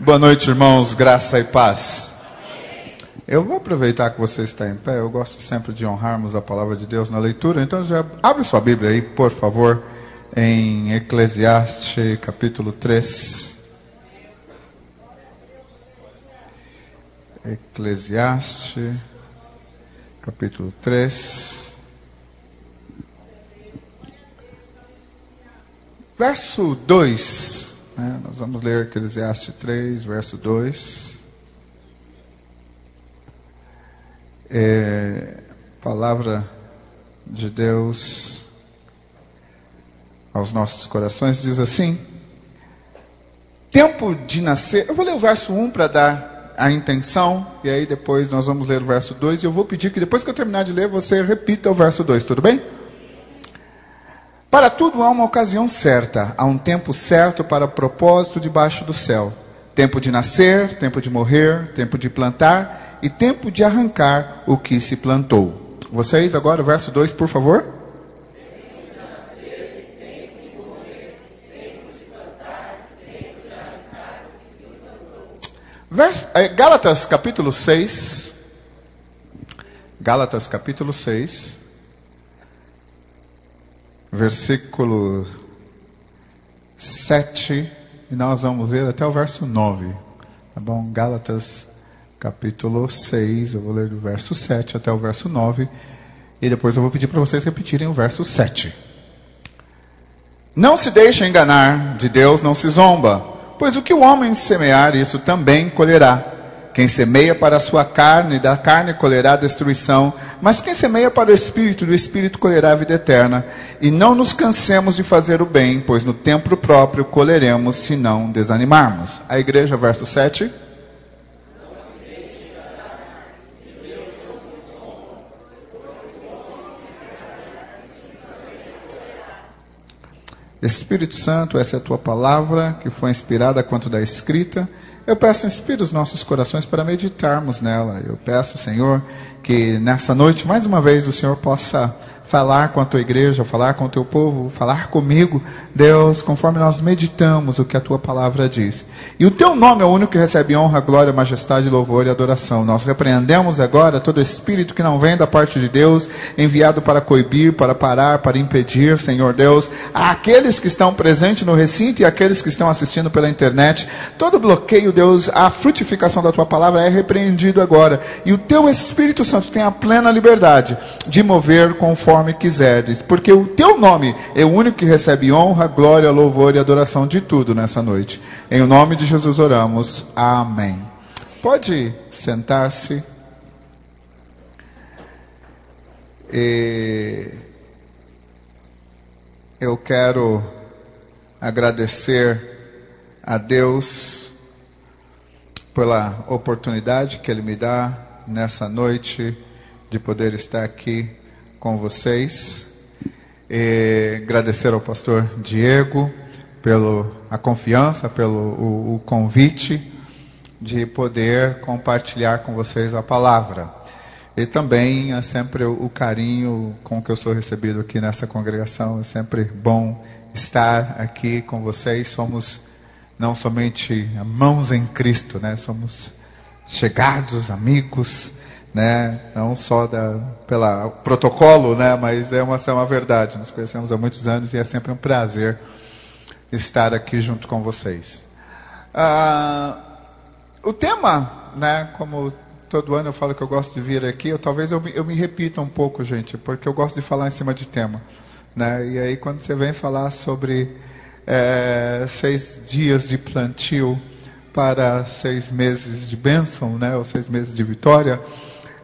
Boa noite, irmãos, graça e paz. Eu vou aproveitar que você está em pé, eu gosto sempre de honrarmos a palavra de Deus na leitura, então já abre sua Bíblia aí, por favor, em Eclesiastes capítulo 3. Eclesiastes capítulo 3. Verso 2. Né? Nós vamos ler Eclesiastes 3, verso 2. É, palavra de Deus aos nossos corações diz assim: Tempo de nascer. Eu vou ler o verso 1 para dar a intenção, e aí depois nós vamos ler o verso 2. E eu vou pedir que depois que eu terminar de ler, você repita o verso 2, tudo bem? Para tudo há uma ocasião certa, há um tempo certo para propósito debaixo do céu: tempo de nascer, tempo de morrer, tempo de plantar e tempo de arrancar o que se plantou. Vocês agora, o verso 2, por favor. Verso, é, Gálatas capítulo 6. Gálatas capítulo 6 versículo 7, e nós vamos ler até o verso 9. Tá bom? Gálatas, capítulo 6, eu vou ler do verso 7 até o verso 9, e depois eu vou pedir para vocês repetirem o verso 7. Não se deixe enganar, de Deus não se zomba, pois o que o homem semear, isso também colherá. Quem semeia para a sua carne, da carne colherá destruição, mas quem semeia para o espírito, do espírito colherá a vida eterna. E não nos cansemos de fazer o bem, pois no tempo próprio colheremos se não desanimarmos. A igreja, verso 7. Espírito Santo, essa é a tua palavra que foi inspirada quanto da escrita eu peço, inspire os nossos corações para meditarmos nela. Eu peço, Senhor, que nessa noite, mais uma vez, o Senhor possa falar com a tua igreja, falar com o teu povo, falar comigo, Deus, conforme nós meditamos o que a tua palavra diz. E o teu nome é o único que recebe honra, glória, majestade, louvor e adoração. Nós repreendemos agora todo espírito que não vem da parte de Deus, enviado para coibir, para parar, para impedir, Senhor Deus, aqueles que estão presentes no recinto e aqueles que estão assistindo pela internet. Todo bloqueio, Deus, a frutificação da tua palavra é repreendido agora. E o teu Espírito Santo tem a plena liberdade de mover conforme conforme quiserdes, porque o teu nome é o único que recebe honra, glória, louvor e adoração de tudo nessa noite. Em nome de Jesus oramos. Amém. Pode sentar-se. E eu quero agradecer a Deus pela oportunidade que Ele me dá nessa noite de poder estar aqui com vocês. E agradecer ao pastor Diego pela confiança, pelo o, o convite de poder compartilhar com vocês a palavra. E também é sempre o, o carinho com que eu sou recebido aqui nessa congregação. É sempre bom estar aqui com vocês. Somos não somente mãos em Cristo, né? Somos chegados, amigos né? Não só da, pela protocolo, né? Mas é uma, é uma verdade. Nos conhecemos há muitos anos e é sempre um prazer estar aqui junto com vocês. Ah, o tema, né? Como todo ano eu falo que eu gosto de vir aqui, eu, talvez eu, eu me repita um pouco, gente, porque eu gosto de falar em cima de tema, né? E aí quando você vem falar sobre é, seis dias de plantio para seis meses de bênção, né? Ou seis meses de vitória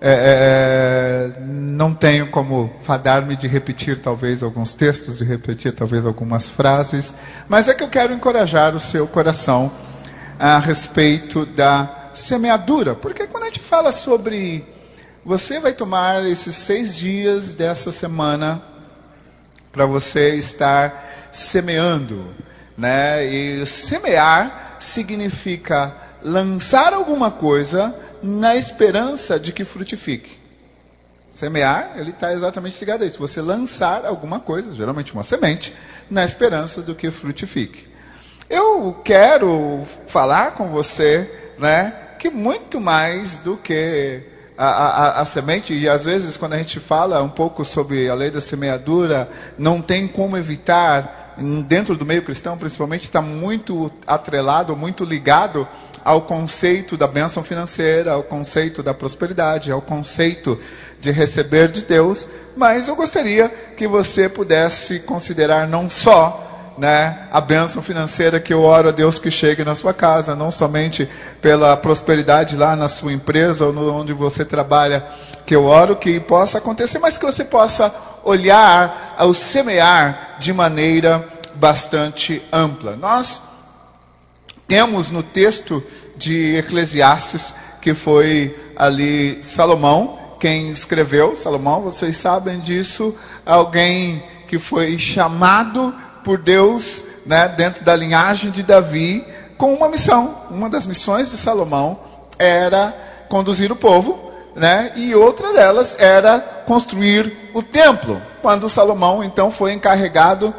é, é, não tenho como fadar-me de repetir talvez alguns textos, de repetir talvez algumas frases, mas é que eu quero encorajar o seu coração a respeito da semeadura, porque quando a gente fala sobre você vai tomar esses seis dias dessa semana para você estar semeando, né? E semear significa lançar alguma coisa na esperança de que frutifique. Semear, ele está exatamente ligado a isso. Você lançar alguma coisa, geralmente uma semente, na esperança do que frutifique. eu quero falar com você, né, que muito mais do que a, a, a, semente, e às vezes quando a gente fala um pouco sobre a lei da semeadura, não tem como evitar, dentro do meio cristão principalmente, está muito atrelado, muito ligado ao conceito da bênção financeira, ao conceito da prosperidade, ao conceito de receber de Deus, mas eu gostaria que você pudesse considerar não só né, a bênção financeira que eu oro a Deus que chegue na sua casa, não somente pela prosperidade lá na sua empresa ou no, onde você trabalha, que eu oro que possa acontecer, mas que você possa olhar ao semear de maneira bastante ampla. Nós temos no texto de Eclesiastes, que foi ali Salomão, quem escreveu, Salomão, vocês sabem disso, alguém que foi chamado por Deus, né, dentro da linhagem de Davi, com uma missão. Uma das missões de Salomão era conduzir o povo, né, e outra delas era construir o templo. Quando Salomão então foi encarregado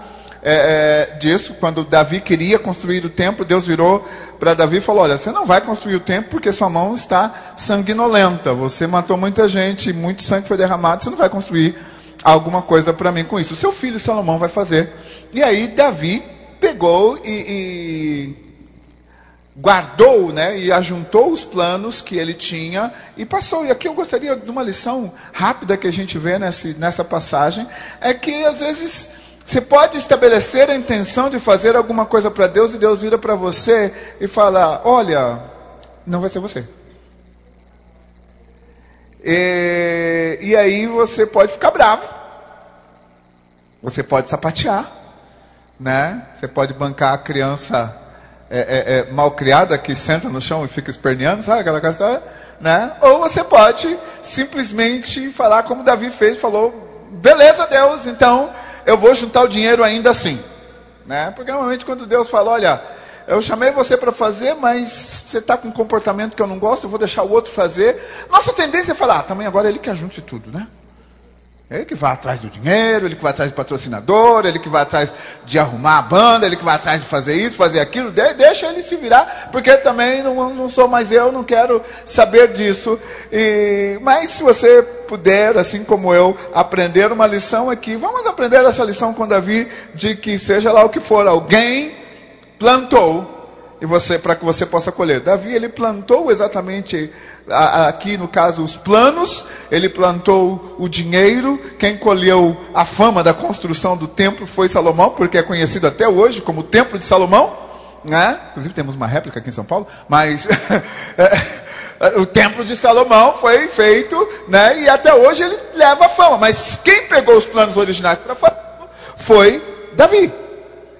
é, é, disso, quando Davi queria construir o templo, Deus virou para Davi e falou: Olha, você não vai construir o templo porque sua mão está sanguinolenta. Você matou muita gente, muito sangue foi derramado, você não vai construir alguma coisa para mim com isso. O seu filho Salomão vai fazer. E aí Davi pegou e, e guardou, né, e ajuntou os planos que ele tinha e passou. E aqui eu gostaria de uma lição rápida que a gente vê nessa, nessa passagem, é que às vezes você pode estabelecer a intenção de fazer alguma coisa para Deus e Deus vira para você e fala: Olha, não vai ser você. E, e aí você pode ficar bravo. Você pode sapatear. Né? Você pode bancar a criança é, é, é, mal criada que senta no chão e fica esperneando, sabe aquela coisa? Né? Ou você pode simplesmente falar como Davi fez, falou: beleza, Deus, então eu vou juntar o dinheiro ainda assim. Né? Porque normalmente quando Deus fala, olha, eu chamei você para fazer, mas você está com um comportamento que eu não gosto, eu vou deixar o outro fazer. Nossa tendência é falar, ah, também agora ele que ajunte tudo, né? Ele que vai atrás do dinheiro, ele que vai atrás do patrocinador, ele que vai atrás de arrumar a banda, ele que vai atrás de fazer isso, fazer aquilo, deixa ele se virar, porque também não, não sou mais eu, não quero saber disso. E, mas se você puder, assim como eu, aprender uma lição aqui, vamos aprender essa lição com Davi, de que seja lá o que for, alguém plantou e você para que você possa colher. Davi ele plantou exatamente aqui no caso os planos, ele plantou o dinheiro, quem colheu a fama da construção do templo foi Salomão, porque é conhecido até hoje como o Templo de Salomão, né? Inclusive temos uma réplica aqui em São Paulo, mas é, o Templo de Salomão foi feito, né? E até hoje ele leva a fama, mas quem pegou os planos originais para foi Davi.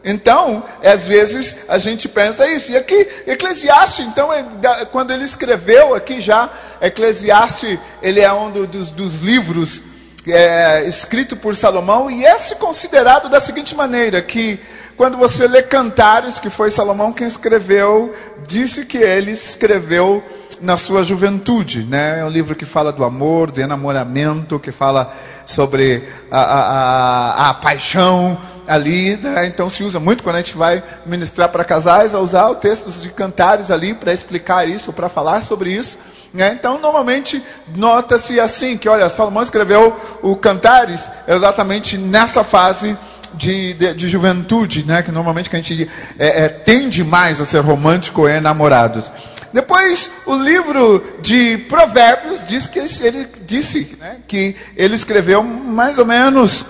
Então, às vezes a gente pensa isso. E aqui, Eclesiastes, então, é quando ele escreveu aqui já, Eclesiastes, ele é um dos, dos livros é, escrito por Salomão e é se considerado da seguinte maneira, que quando você lê Cantares, que foi Salomão quem escreveu, disse que ele escreveu na sua juventude, né? É um livro que fala do amor, do enamoramento, que fala sobre a, a, a, a paixão, ali, né? então se usa muito quando a gente vai ministrar para casais, a usar o textos de cantares ali para explicar isso, para falar sobre isso. Né? Então, normalmente, nota-se assim, que olha, Salomão escreveu o Cantares exatamente nessa fase de, de, de, juventude, né? que normalmente que a gente é, é, tende mais a ser romântico e namorados. Depois, o livro de Provérbios diz que ele, ele disse né, que ele escreveu mais ou menos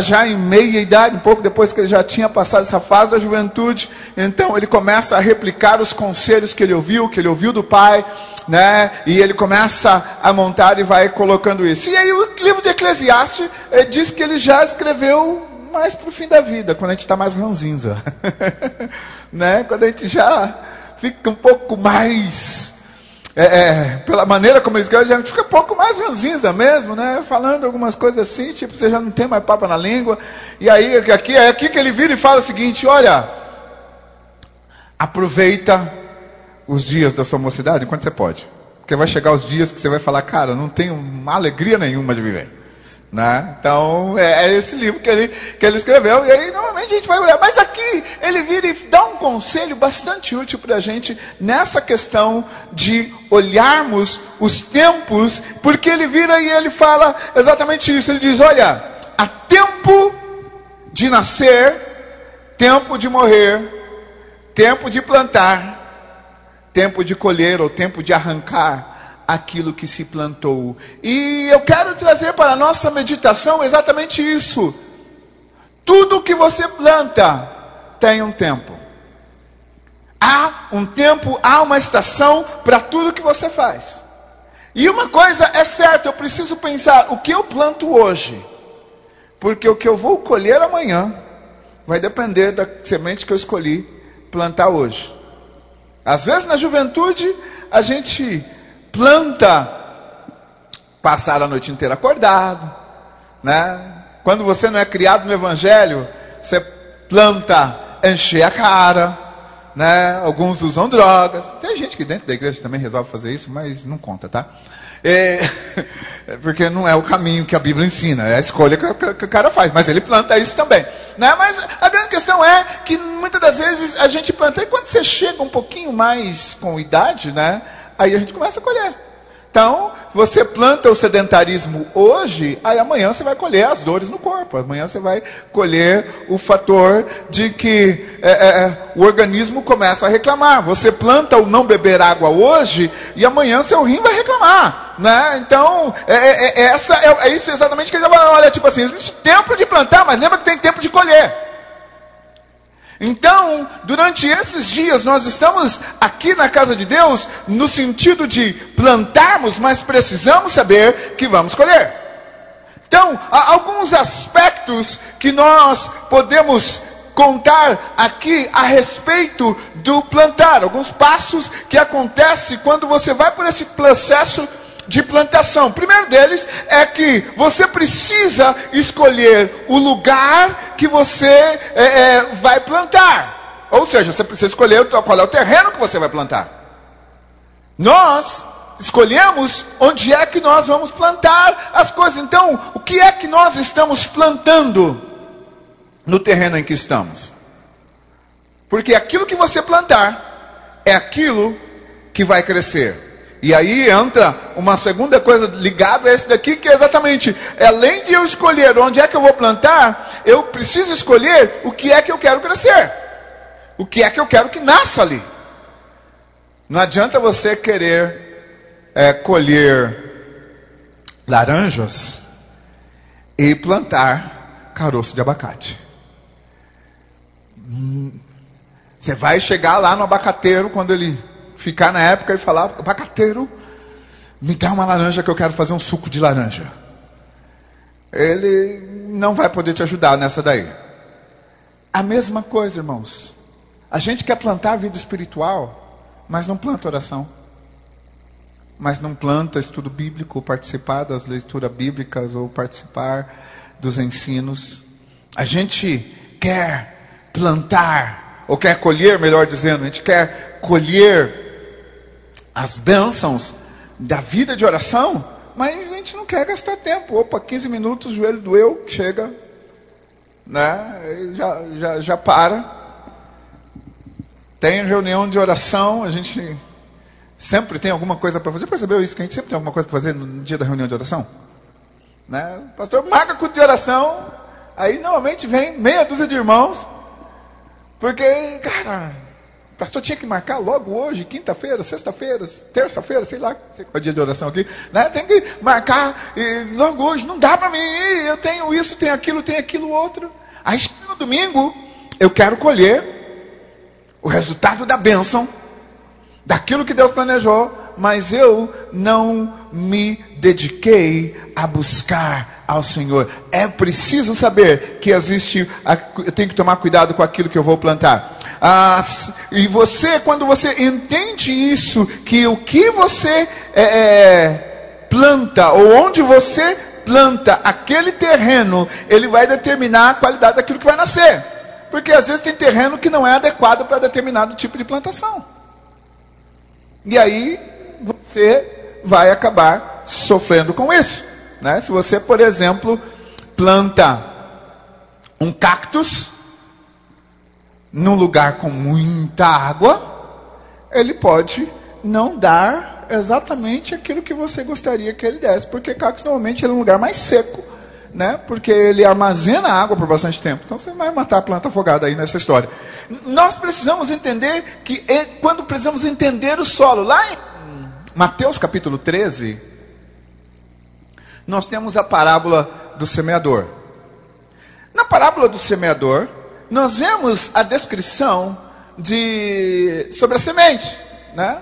já em meia idade, um pouco depois que ele já tinha passado essa fase da juventude, então ele começa a replicar os conselhos que ele ouviu, que ele ouviu do pai, né? E ele começa a montar e vai colocando isso. E aí o livro de Eclesiastes eh, diz que ele já escreveu mais para o fim da vida, quando a gente está mais ranzinza, né? Quando a gente já fica um pouco mais é, é, pela maneira como eles escrevem, já fica um pouco mais ranzinza mesmo, né? Falando algumas coisas assim, tipo, você já não tem mais papo na língua. E aí, aqui, é aqui que ele vira e fala o seguinte: olha, aproveita os dias da sua mocidade enquanto você pode. Porque vai chegar os dias que você vai falar, cara, não tenho alegria nenhuma de viver. Né? Então, é, é esse livro que ele, que ele escreveu. E aí, normalmente, a gente vai olhar. Mas aqui, ele vira e dá um conselho bastante útil para a gente nessa questão de olharmos os tempos, porque ele vira e ele fala exatamente isso. Ele diz: Olha, há tempo de nascer, tempo de morrer, tempo de plantar, tempo de colher ou tempo de arrancar aquilo que se plantou. E eu quero trazer para a nossa meditação exatamente isso. Tudo que você planta tem um tempo. Há um tempo, há uma estação para tudo que você faz. E uma coisa é certa, eu preciso pensar o que eu planto hoje. Porque o que eu vou colher amanhã vai depender da semente que eu escolhi plantar hoje. Às vezes na juventude a gente planta passar a noite inteira acordado, né? Quando você não é criado no evangelho, você planta encher a cara, né? Alguns usam drogas. Tem gente que dentro da igreja também resolve fazer isso, mas não conta, tá? É, porque não é o caminho que a Bíblia ensina, é a escolha que, que, que, o cara faz, mas ele planta isso também. Né? Mas a grande questão é que muitas das vezes a gente planta, e quando você chega um pouquinho mais com idade, né? Aí a gente começa a colher. Então, você planta o sedentarismo hoje, aí amanhã você vai colher as dores no corpo. Amanhã você vai colher o fator de que é, é, é, o organismo começa a reclamar. Você planta o não beber água hoje, e amanhã seu rim vai reclamar. Né? Então, é, é, é essa, é, isso exatamente que ele falando. Olha, tipo assim, existe tempo de plantar, mas lembra que tem tempo de colher. Então, durante esses dias, nós estamos aqui na casa de Deus no sentido de plantarmos, mas precisamos saber que vamos colher. Então, há alguns aspectos que nós podemos contar aqui a respeito do plantar, alguns passos que acontecem quando você vai por esse processo de plantação. O primeiro deles é que você precisa escolher o lugar que você é, é, vai plantar. Ou seja, você precisa escolher qual é o terreno que você vai plantar. Nós escolhemos onde é que nós vamos plantar as coisas. Então, o que é que nós estamos plantando no terreno em que estamos? Porque aquilo que você plantar é aquilo que vai crescer. E aí entra uma segunda coisa ligada a esse daqui, que é exatamente, além de eu escolher onde é que eu vou plantar, eu preciso escolher o que é que eu quero crescer. O que é que eu quero que nasça ali. Não adianta você querer é, colher laranjas e plantar caroço de abacate. Hum, você vai chegar lá no abacateiro quando ele ficar na época e falar: abacateiro, me dá uma laranja que eu quero fazer um suco de laranja. Ele não vai poder te ajudar nessa daí. A mesma coisa, irmãos. A gente quer plantar vida espiritual, mas não planta oração. Mas não planta estudo bíblico, participar das leituras bíblicas ou participar dos ensinos. A gente quer plantar, ou quer colher, melhor dizendo, a gente quer colher as bênçãos da vida de oração, mas a gente não quer gastar tempo. Opa, 15 minutos, o joelho doeu, chega, né? já, já, já para. Tem reunião de oração, a gente sempre tem alguma coisa para fazer. Percebeu isso? Que a gente sempre tem alguma coisa para fazer no dia da reunião de oração? Né? O pastor marca culto de oração, aí normalmente vem meia dúzia de irmãos, porque, cara, pastor tinha que marcar logo hoje, quinta-feira, sexta-feira, terça-feira, sei lá, sei qual é o dia de oração aqui, né? Tem que marcar e, logo hoje, não dá para mim eu tenho isso, tenho aquilo, tenho aquilo outro. Aí no domingo, eu quero colher o resultado da bênção, daquilo que Deus planejou, mas eu não me dediquei a buscar ao Senhor. É preciso saber que existe, eu tenho que tomar cuidado com aquilo que eu vou plantar. Ah, e você, quando você entende isso, que o que você é, é, planta, ou onde você planta aquele terreno, ele vai determinar a qualidade daquilo que vai nascer. Porque às vezes tem terreno que não é adequado para determinado tipo de plantação. E aí você vai acabar sofrendo com isso. Né? Se você, por exemplo, planta um cactus num lugar com muita água, ele pode não dar exatamente aquilo que você gostaria que ele desse, porque cactus normalmente é um lugar mais seco, né? Porque ele armazena água por bastante tempo. Então você vai matar a planta afogada aí nessa história. Nós precisamos entender que quando precisamos entender o solo, lá em Mateus capítulo 13, nós temos a parábola do semeador. Na parábola do semeador, nós vemos a descrição de sobre a semente, né?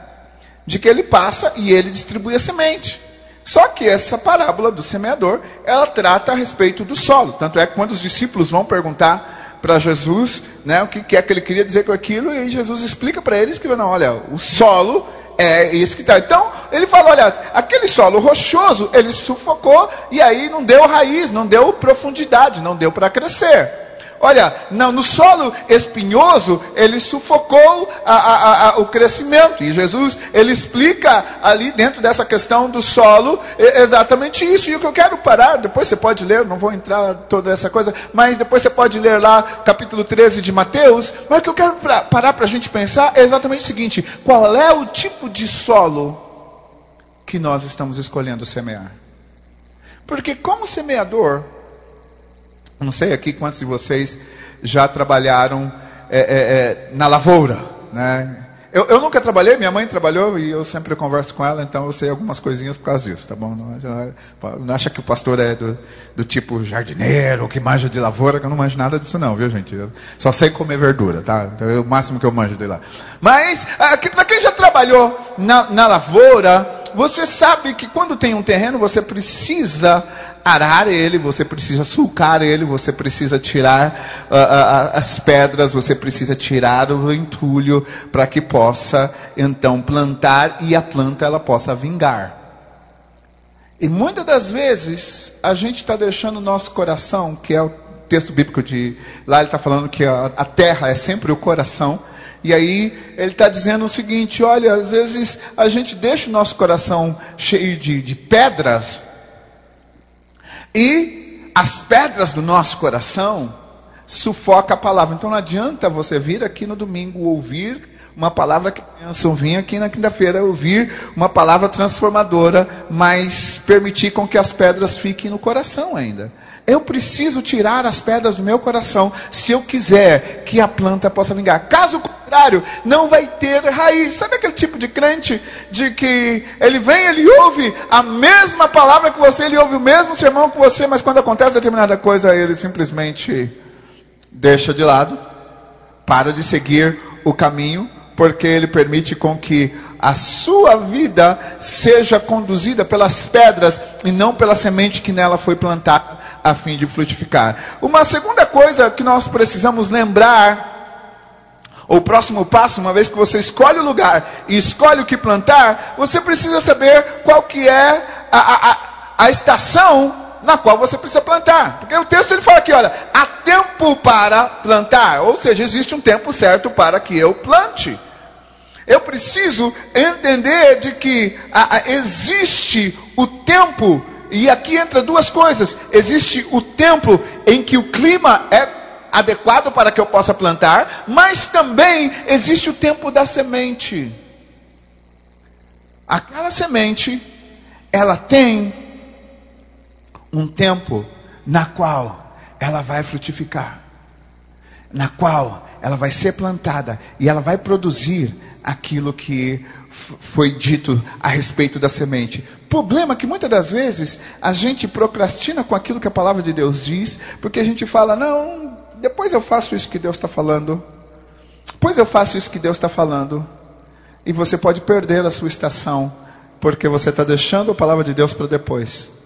De que ele passa e ele distribui a semente. Só que essa parábola do semeador, ela trata a respeito do solo. Tanto é que quando os discípulos vão perguntar para Jesus, né, o que, que é que ele queria dizer com aquilo, e Jesus explica para eles que não, olha, o solo é isso que está. Então, ele fala: olha, aquele solo rochoso, ele sufocou e aí não deu raiz, não deu profundidade, não deu para crescer. Olha, não, no solo espinhoso, ele sufocou a, a, a, o crescimento. E Jesus, ele explica ali dentro dessa questão do solo exatamente isso. E o que eu quero parar, depois você pode ler, não vou entrar toda essa coisa, mas depois você pode ler lá capítulo 13 de Mateus. Mas o que eu quero pra, parar para a gente pensar é exatamente o seguinte: qual é o tipo de solo que nós estamos escolhendo semear? Porque como semeador, não sei aqui quantos de vocês já trabalharam é, é, é, na lavoura, né? Eu, eu, nunca trabalhei, minha mãe trabalhou e eu sempre converso com ela, então eu sei algumas coisinhas por causa disso, tá bom? Não, não acha que o pastor é do, do, tipo jardineiro, que manja de lavoura, que eu não manjo nada disso não, viu gente? Eu só sei comer verdura, tá? Então, é o máximo que eu manjo de lá. Mas, para quem já trabalhou na, na lavoura, você sabe que quando tem um terreno, você precisa arar ele, você precisa sulcar ele, você precisa tirar uh, uh, as pedras, você precisa tirar o entulho para que possa então plantar e a planta ela possa vingar. E muitas das vezes a gente está deixando o nosso coração, que é o texto bíblico de lá ele está falando que a, a terra é sempre o coração. E aí ele está dizendo o seguinte: olha, às vezes a gente deixa o nosso coração cheio de, de pedras e as pedras do nosso coração sufoca a palavra. Então não adianta você vir aqui no domingo ouvir uma palavra que pensam, vir aqui na quinta-feira ouvir uma palavra transformadora, mas permitir com que as pedras fiquem no coração ainda. Eu preciso tirar as pedras do meu coração se eu quiser que a planta possa vingar. Caso contrário, não vai ter raiz. Sabe aquele tipo de crente de que ele vem, ele ouve a mesma palavra que você, ele ouve o mesmo sermão que você, mas quando acontece determinada coisa, ele simplesmente deixa de lado, para de seguir o caminho, porque ele permite com que a sua vida seja conduzida pelas pedras e não pela semente que nela foi plantada a fim de frutificar. Uma segunda coisa que nós precisamos lembrar o próximo passo, uma vez que você escolhe o lugar e escolhe o que plantar, você precisa saber qual que é a, a, a estação na qual você precisa plantar. Porque o texto ele fala aqui, olha, há tempo para plantar, ou seja, existe um tempo certo para que eu plante. Eu preciso entender de que a, existe o tempo e aqui entra duas coisas: existe o tempo em que o clima é adequado para que eu possa plantar, mas também existe o tempo da semente. Aquela semente, ela tem um tempo na qual ela vai frutificar, na qual ela vai ser plantada e ela vai produzir aquilo que foi dito a respeito da semente. Problema que muitas das vezes a gente procrastina com aquilo que a palavra de Deus diz, porque a gente fala, não, depois eu faço isso que Deus está falando, depois eu faço isso que Deus está falando, e você pode perder a sua estação, porque você está deixando a palavra de Deus para depois.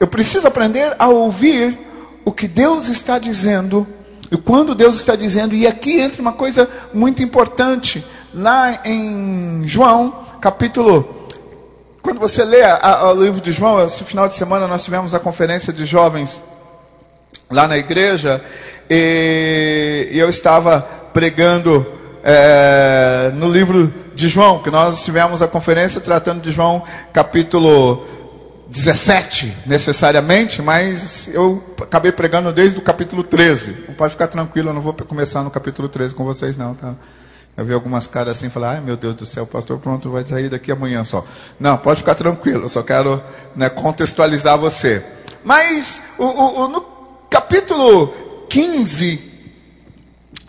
Eu preciso aprender a ouvir o que Deus está dizendo, e quando Deus está dizendo, e aqui entra uma coisa muito importante lá em João, capítulo. Quando você lê o livro de João, esse final de semana nós tivemos a conferência de jovens lá na igreja, e, e eu estava pregando é, no livro de João, que nós tivemos a conferência tratando de João capítulo 17 necessariamente, mas eu acabei pregando desde o capítulo 13. Não pode ficar tranquilo, eu não vou começar no capítulo 13 com vocês não, tá? Eu vi algumas caras assim falar, ai meu Deus do céu, pastor pronto vai sair daqui amanhã só. Não, pode ficar tranquilo, eu só quero né, contextualizar você. Mas o, o, no capítulo 15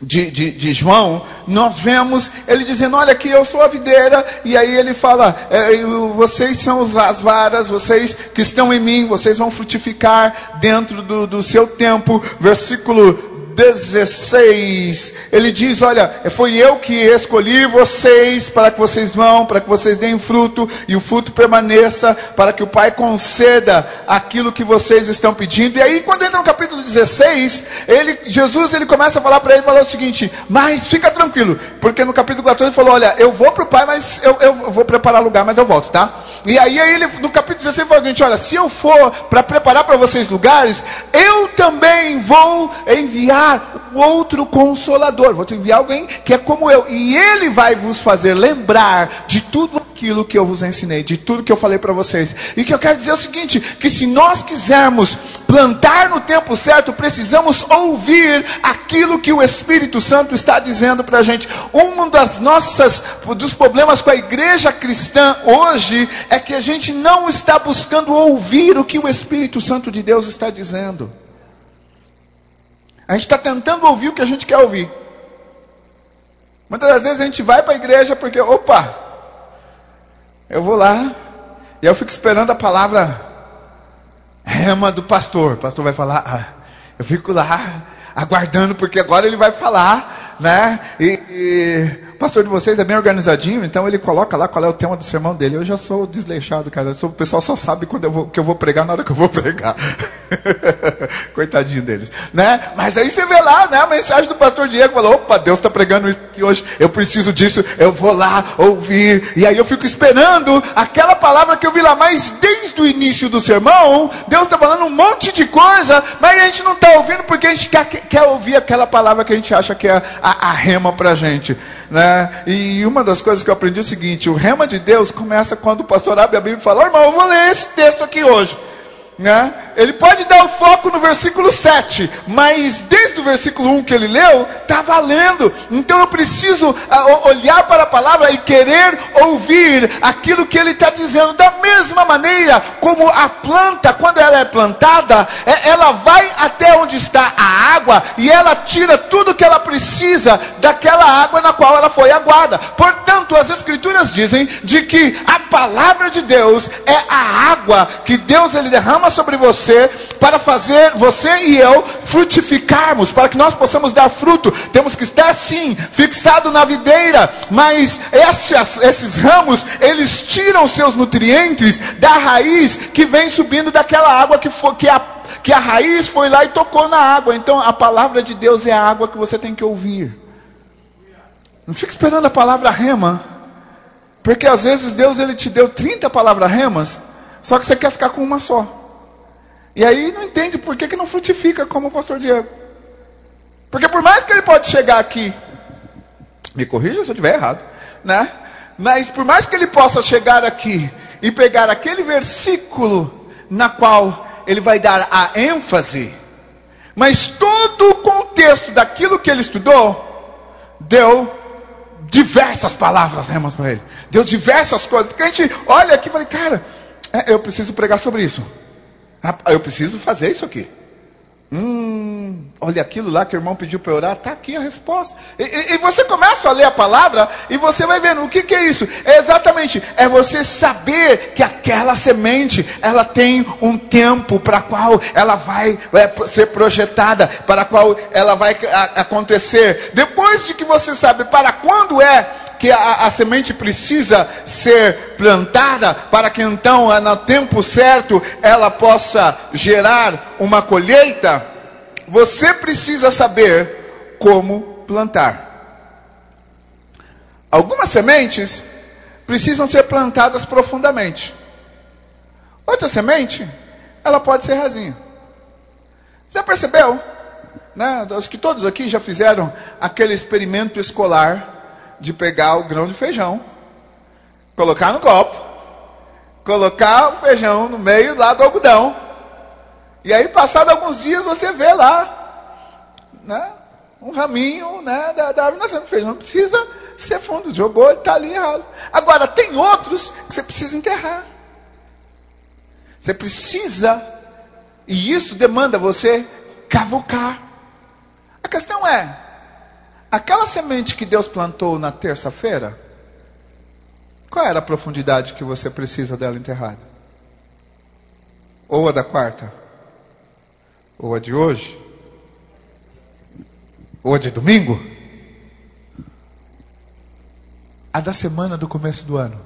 de, de, de, João, nós vemos ele dizendo: Olha, aqui eu sou a videira, e aí ele fala: é, Vocês são as varas, vocês que estão em mim, vocês vão frutificar dentro do, do seu tempo. Versículo 16, ele diz: Olha, foi eu que escolhi vocês para que vocês vão, para que vocês deem fruto e o fruto permaneça, para que o Pai conceda aquilo que vocês estão pedindo. E aí, quando entra no capítulo 16, ele, Jesus ele começa a falar para ele: falar o seguinte, mas fica tranquilo, porque no capítulo 14 ele falou: Olha, eu vou para o Pai, mas eu, eu vou preparar lugar, mas eu volto, tá? E aí, aí ele, no capítulo 16, ele falou o seguinte: Olha, se eu for para preparar para vocês lugares, eu também vou enviar enviar um outro consolador. Vou te enviar alguém que é como eu. E ele vai vos fazer lembrar de tudo aquilo que eu vos ensinei, de tudo que eu falei para vocês. E que eu quero dizer é o seguinte: que se nós quisermos plantar no tempo certo, precisamos ouvir aquilo que o Espírito Santo está dizendo para a gente. Um das nossas, dos problemas com a igreja cristã hoje é que a gente não está buscando ouvir o que o Espírito Santo de Deus está dizendo. A gente está tentando ouvir o que a gente quer ouvir. Muitas das vezes a gente vai para a igreja porque, opa, eu vou lá e eu fico esperando a palavra rema do pastor. O pastor vai falar, ah, eu fico lá aguardando porque agora ele vai falar, né? E, e pastor de vocês é bem organizadinho, então ele coloca lá qual é o tema do sermão dele. Eu já sou desleixado, cara. Sou, o pessoal só sabe quando eu vou, que eu vou pregar na hora que eu vou pregar. Coitadinho deles, né? Mas aí você vê lá, né? A mensagem do pastor Diego falou: opa, Deus está pregando isso aqui hoje. Eu preciso disso. Eu vou lá ouvir. E aí eu fico esperando aquela palavra que eu vi lá. Mas desde o início do sermão, Deus está falando um monte de coisa, mas a gente não está ouvindo porque a gente quer, quer ouvir aquela palavra que a gente acha que é a, a rema para gente. Né? E uma das coisas que eu aprendi é o seguinte: o rema de Deus começa quando o pastor abre a Bíblia e fala: irmão, eu vou ler esse texto aqui hoje. Né? Ele pode dar o foco no versículo 7, mas desde o versículo 1 que ele leu, está valendo. Então eu preciso uh, olhar para a palavra e querer ouvir aquilo que ele está dizendo. Da mesma maneira como a planta, quando ela é plantada, é, ela vai até onde está a água e ela tira tudo que ela precisa daquela água na qual ela foi aguada. Portanto, as Escrituras dizem de que a palavra de Deus é a água que Deus ele derrama sobre você para fazer você e eu frutificarmos, para que nós possamos dar fruto. Temos que estar sim fixado na videira, mas esses, esses ramos, eles tiram seus nutrientes da raiz que vem subindo daquela água que foi que a que a raiz foi lá e tocou na água. Então a palavra de Deus é a água que você tem que ouvir. Não fique esperando a palavra rema. Porque às vezes Deus ele te deu 30 palavras remas, só que você quer ficar com uma só. E aí não entende por que, que não frutifica como o pastor Diego. Porque por mais que ele pode chegar aqui, me corrija se eu estiver errado, né? Mas por mais que ele possa chegar aqui e pegar aquele versículo na qual ele vai dar a ênfase, mas todo o contexto daquilo que ele estudou deu diversas palavras remas para ele. Deu diversas coisas. Porque a gente olha aqui e fala, cara, é, eu preciso pregar sobre isso. Eu preciso fazer isso aqui. Hum, olha aquilo lá que o irmão pediu para orar, está aqui a resposta. E, e, e, você começa a ler a palavra e você vai vendo o que, que é isso. É exatamente, é você saber que aquela semente ela tem um tempo para qual ela vai é, ser projetada, para qual ela vai a, acontecer. Depois de que você sabe para quando é que a, a, semente precisa ser plantada para que então, no tempo certo, ela possa gerar uma colheita, você precisa saber como plantar. Algumas sementes precisam ser plantadas profundamente. Outra semente, ela pode ser rasinha. Você percebeu? Né? Acho que todos aqui já fizeram aquele experimento escolar de pegar o grão de feijão, colocar no copo colocar o feijão no meio lá do algodão. E aí, passado alguns dias, você vê lá, né? Um raminho, né? Da, da árvore nascendo. Feijão não precisa ser fundo. Jogou, ele está ali errado. Agora, tem outros que você precisa enterrar. Você precisa, e isso demanda você cavucar. A questão é: aquela semente que Deus plantou na terça-feira, qual era a profundidade que você precisa dela enterrada? Ou a da quarta? Ou a de hoje? Ou a de domingo? A da semana do começo do ano.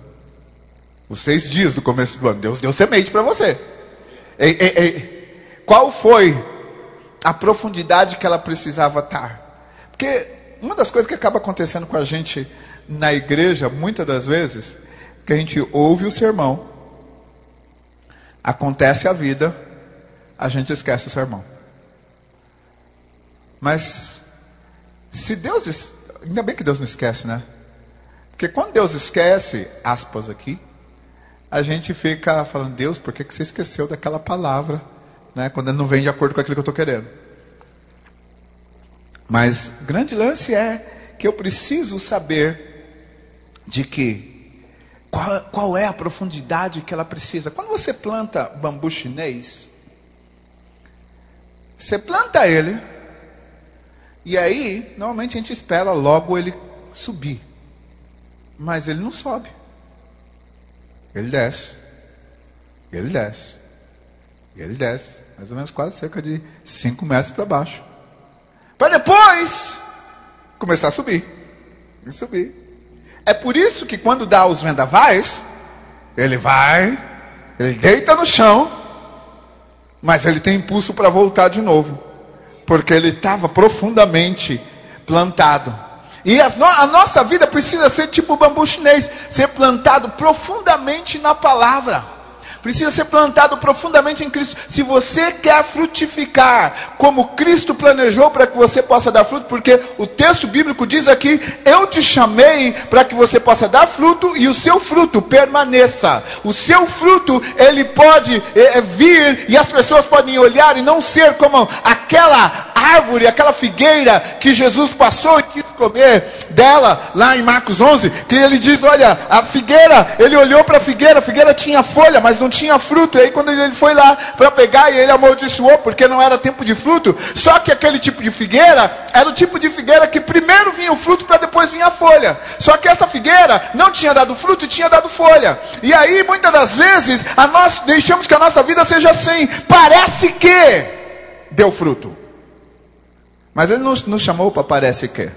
Os seis dias do começo do ano. Deus deu semente para você. Ei, ei, ei. Qual foi a profundidade que ela precisava estar? Porque uma das coisas que acaba acontecendo com a gente na igreja, muitas das vezes, que a gente ouve o sermão, acontece a vida, a gente esquece o sermão. Mas, se Deus. Ainda bem que Deus não esquece, né? Porque quando Deus esquece, aspas aqui, a gente fica falando, Deus, por que, você esqueceu daquela palavra? Né? Quando não vem de acordo com aquilo que eu estou querendo. Mas o grande lance é que eu preciso saber de que qual, qual é a profundidade que ela precisa. Quando você planta bambu chinês, você planta ele, e aí, normalmente a gente espera logo ele subir. Mas ele não sobe. Ele desce. Ele desce. Ele desce. Mais ou menos quase cerca de 5 metros para baixo. Para depois começar a subir. E subir. É por isso que quando dá os vendavais, ele vai, ele deita no chão, mas ele tem impulso para voltar de novo. Porque ele estava profundamente plantado. E no, a nossa vida precisa ser tipo bambu chinês, ser plantado profundamente na palavra precisa ser plantado profundamente em Cristo. Se você quer frutificar como Cristo planejou para que você possa dar fruto, porque o texto bíblico diz aqui: Eu te chamei para que você possa dar fruto e o seu fruto permaneça. O seu fruto, ele pode é, vir e as pessoas podem olhar e não ser como aquela árvore, aquela figueira que Jesus passou e quis comer dela, lá em Marcos 11, que ele diz: Olha, a figueira, ele olhou para a figueira, a figueira tinha folha, mas não tinha fruto. E aí, quando ele foi lá para pegar, e ele amaldiçoou, porque não era tempo de fruto. Só que aquele tipo de figueira era o tipo de figueira que primeiro vinha o fruto para depois vinha a folha. Só que essa figueira não tinha dado fruto e tinha dado folha. E aí, muitas das vezes, a nós deixamos que a nossa vida seja assim. Parece que deu fruto. Mas ele nos, nos chamou para parece que.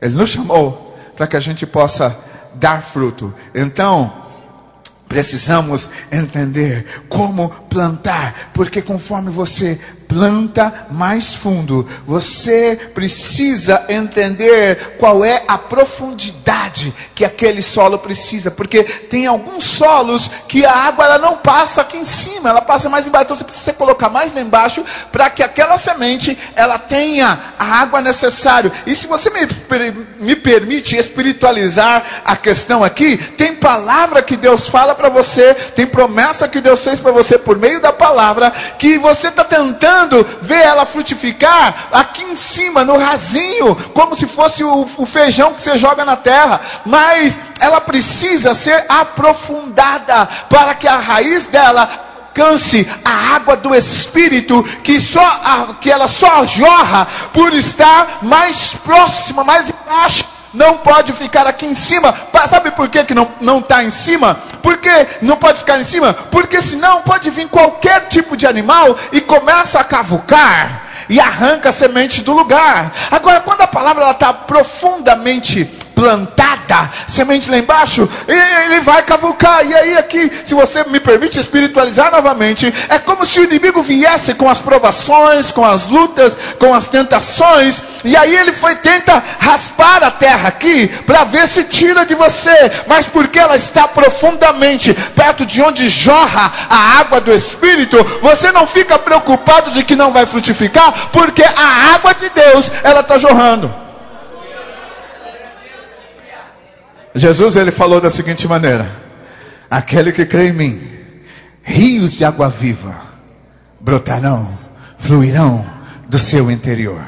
Ele nos chamou para que a gente possa dar fruto. Então, precisamos entender como plantar, porque conforme você planta mais fundo. Você precisa entender qual é a profundidade que aquele solo precisa, porque tem alguns solos que a água ela não passa aqui em cima, ela passa mais embaixo. Então você precisa colocar mais lá embaixo para que aquela semente ela tenha a água necessária. E se você me, me permite espiritualizar a questão aqui, tem palavra que Deus fala para você, tem promessa que Deus fez para você por meio da palavra que você está tentando esperando ver ela frutificar aqui em cima, no rasinho, como se fosse o, o feijão que você joga na terra. Mas ela precisa ser aprofundada para que a raiz dela alcance a água do Espírito, que, só, a, que ela só jorra por estar mais próxima, mais embaixo não pode ficar aqui em cima. Sabe por que, que não está em cima? Porque não pode ficar em cima? Porque senão pode vir qualquer tipo de animal e começa a cavucar e arranca a semente do lugar. Agora, quando a palavra está profundamente plantada, semente lá embaixo, ele vai cavucar. E aí, aqui, se você me permite espiritualizar novamente, é como se o inimigo viesse com as provações, com as lutas, com as tentações, e aí ele foi tenta raspar a terra aqui para ver se tira de você, mas porque ela está profundamente perto de onde jorra a água do Espírito, você não fica preocupado de que não vai frutificar, porque a água de Deus ela está jorrando. Jesus ele falou da seguinte maneira: aquele que crê em mim, rios de água viva brotarão, fluirão do seu interior.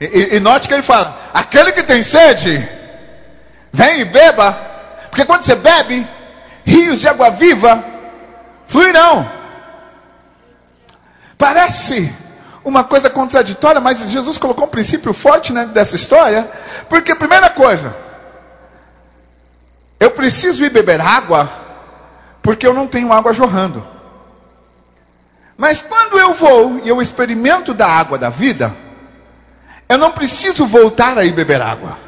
E, e, note que ele fala: aquele que tem sede, vem e beba, porque quando você bebe, rios de água viva fluirão. Parece uma coisa contraditória, mas Jesus colocou um princípio forte né, dessa história, porque primeira coisa, eu preciso ir beber água, porque eu não tenho água jorrando. Mas quando eu vou e eu experimento da água da vida, eu não preciso voltar a ir beber água,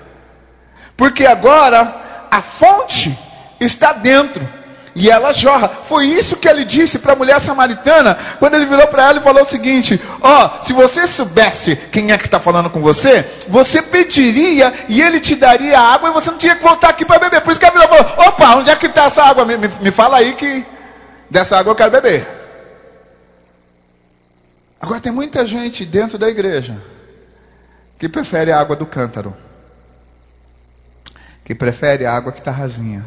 porque agora a fonte está dentro e ela jorra. Foi isso que ele disse para a mulher samaritana, quando ele virou para ela e falou o seguinte: Ó, oh, se você soubesse quem é que está falando com você, você pediria e ele te daria água e você não tinha que voltar aqui para beber. Por isso que a vida falou: opa, onde é que está essa água? Me, me, me fala aí que dessa água eu quero beber. Agora tem muita gente dentro da igreja que prefere a água do cântaro, que prefere a água que está rasinha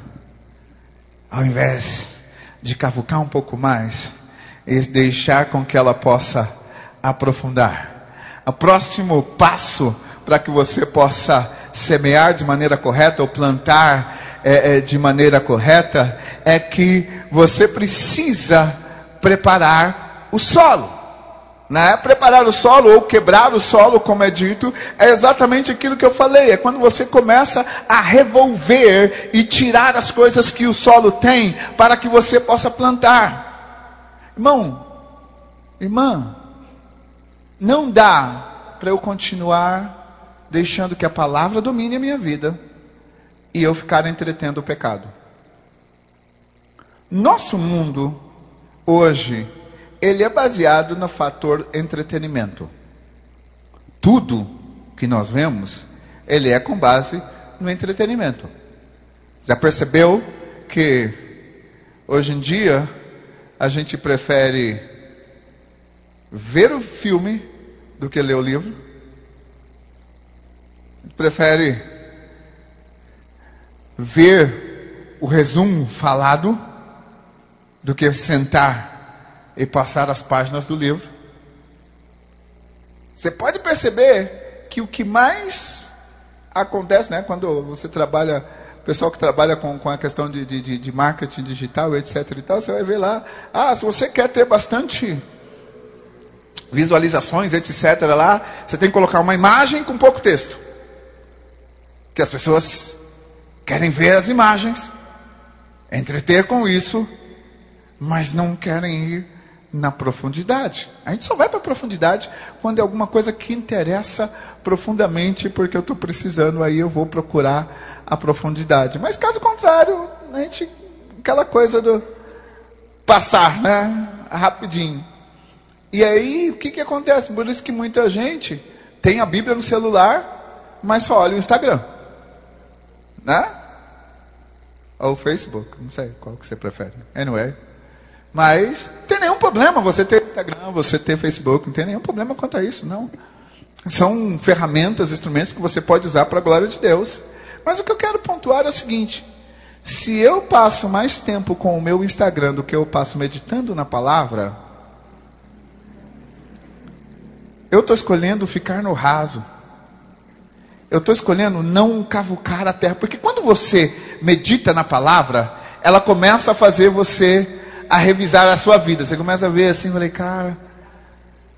ao invés de cavucar um pouco mais, e deixar com que ela possa aprofundar. O próximo passo para que você possa semear de maneira correta ou plantar é, é, de maneira correta é que você precisa preparar o solo. Né? Preparar o solo ou quebrar o solo, como é dito, é exatamente aquilo que eu falei. É quando você começa a revolver e tirar as coisas que o solo tem para que você possa plantar. Irmão, irmã, não dá para eu continuar deixando que a palavra domine a minha vida e eu ficar entretendo o pecado. Nosso mundo hoje ele é baseado no fator entretenimento. Tudo que nós vemos, ele é com base no entretenimento. Já percebeu que hoje em dia a gente prefere ver o filme do que ler o livro? Prefere ver o resumo falado do que sentar e passar as páginas do livro. Você pode perceber que o que mais acontece, né, quando você trabalha, o pessoal que trabalha com, com a questão de, de, de marketing digital, etc. e tal, você vai ver lá, ah, se você quer ter bastante visualizações, etc. lá, você tem que colocar uma imagem com pouco texto. Que as pessoas querem ver as imagens, entreter com isso, mas não querem ir na profundidade. A gente só vai para a profundidade quando é alguma coisa que interessa profundamente, porque eu estou precisando, aí eu vou procurar a profundidade. Mas caso contrário, a gente, aquela coisa do passar, né? Rapidinho. E aí, o que, que acontece? Por isso que muita gente tem a Bíblia no celular, mas só olha o Instagram. Né? Ou o Facebook, não sei qual que você prefere. Anyway. Mas não tem nenhum problema você ter Instagram, você ter Facebook, não tem nenhum problema quanto a isso, não. São ferramentas, instrumentos que você pode usar para a glória de Deus. Mas o que eu quero pontuar é o seguinte: se eu passo mais tempo com o meu Instagram do que eu passo meditando na palavra, eu estou escolhendo ficar no raso. Eu estou escolhendo não cavucar a terra. Porque quando você medita na palavra, ela começa a fazer você a revisar a sua vida. Você começa a ver assim, falei, cara,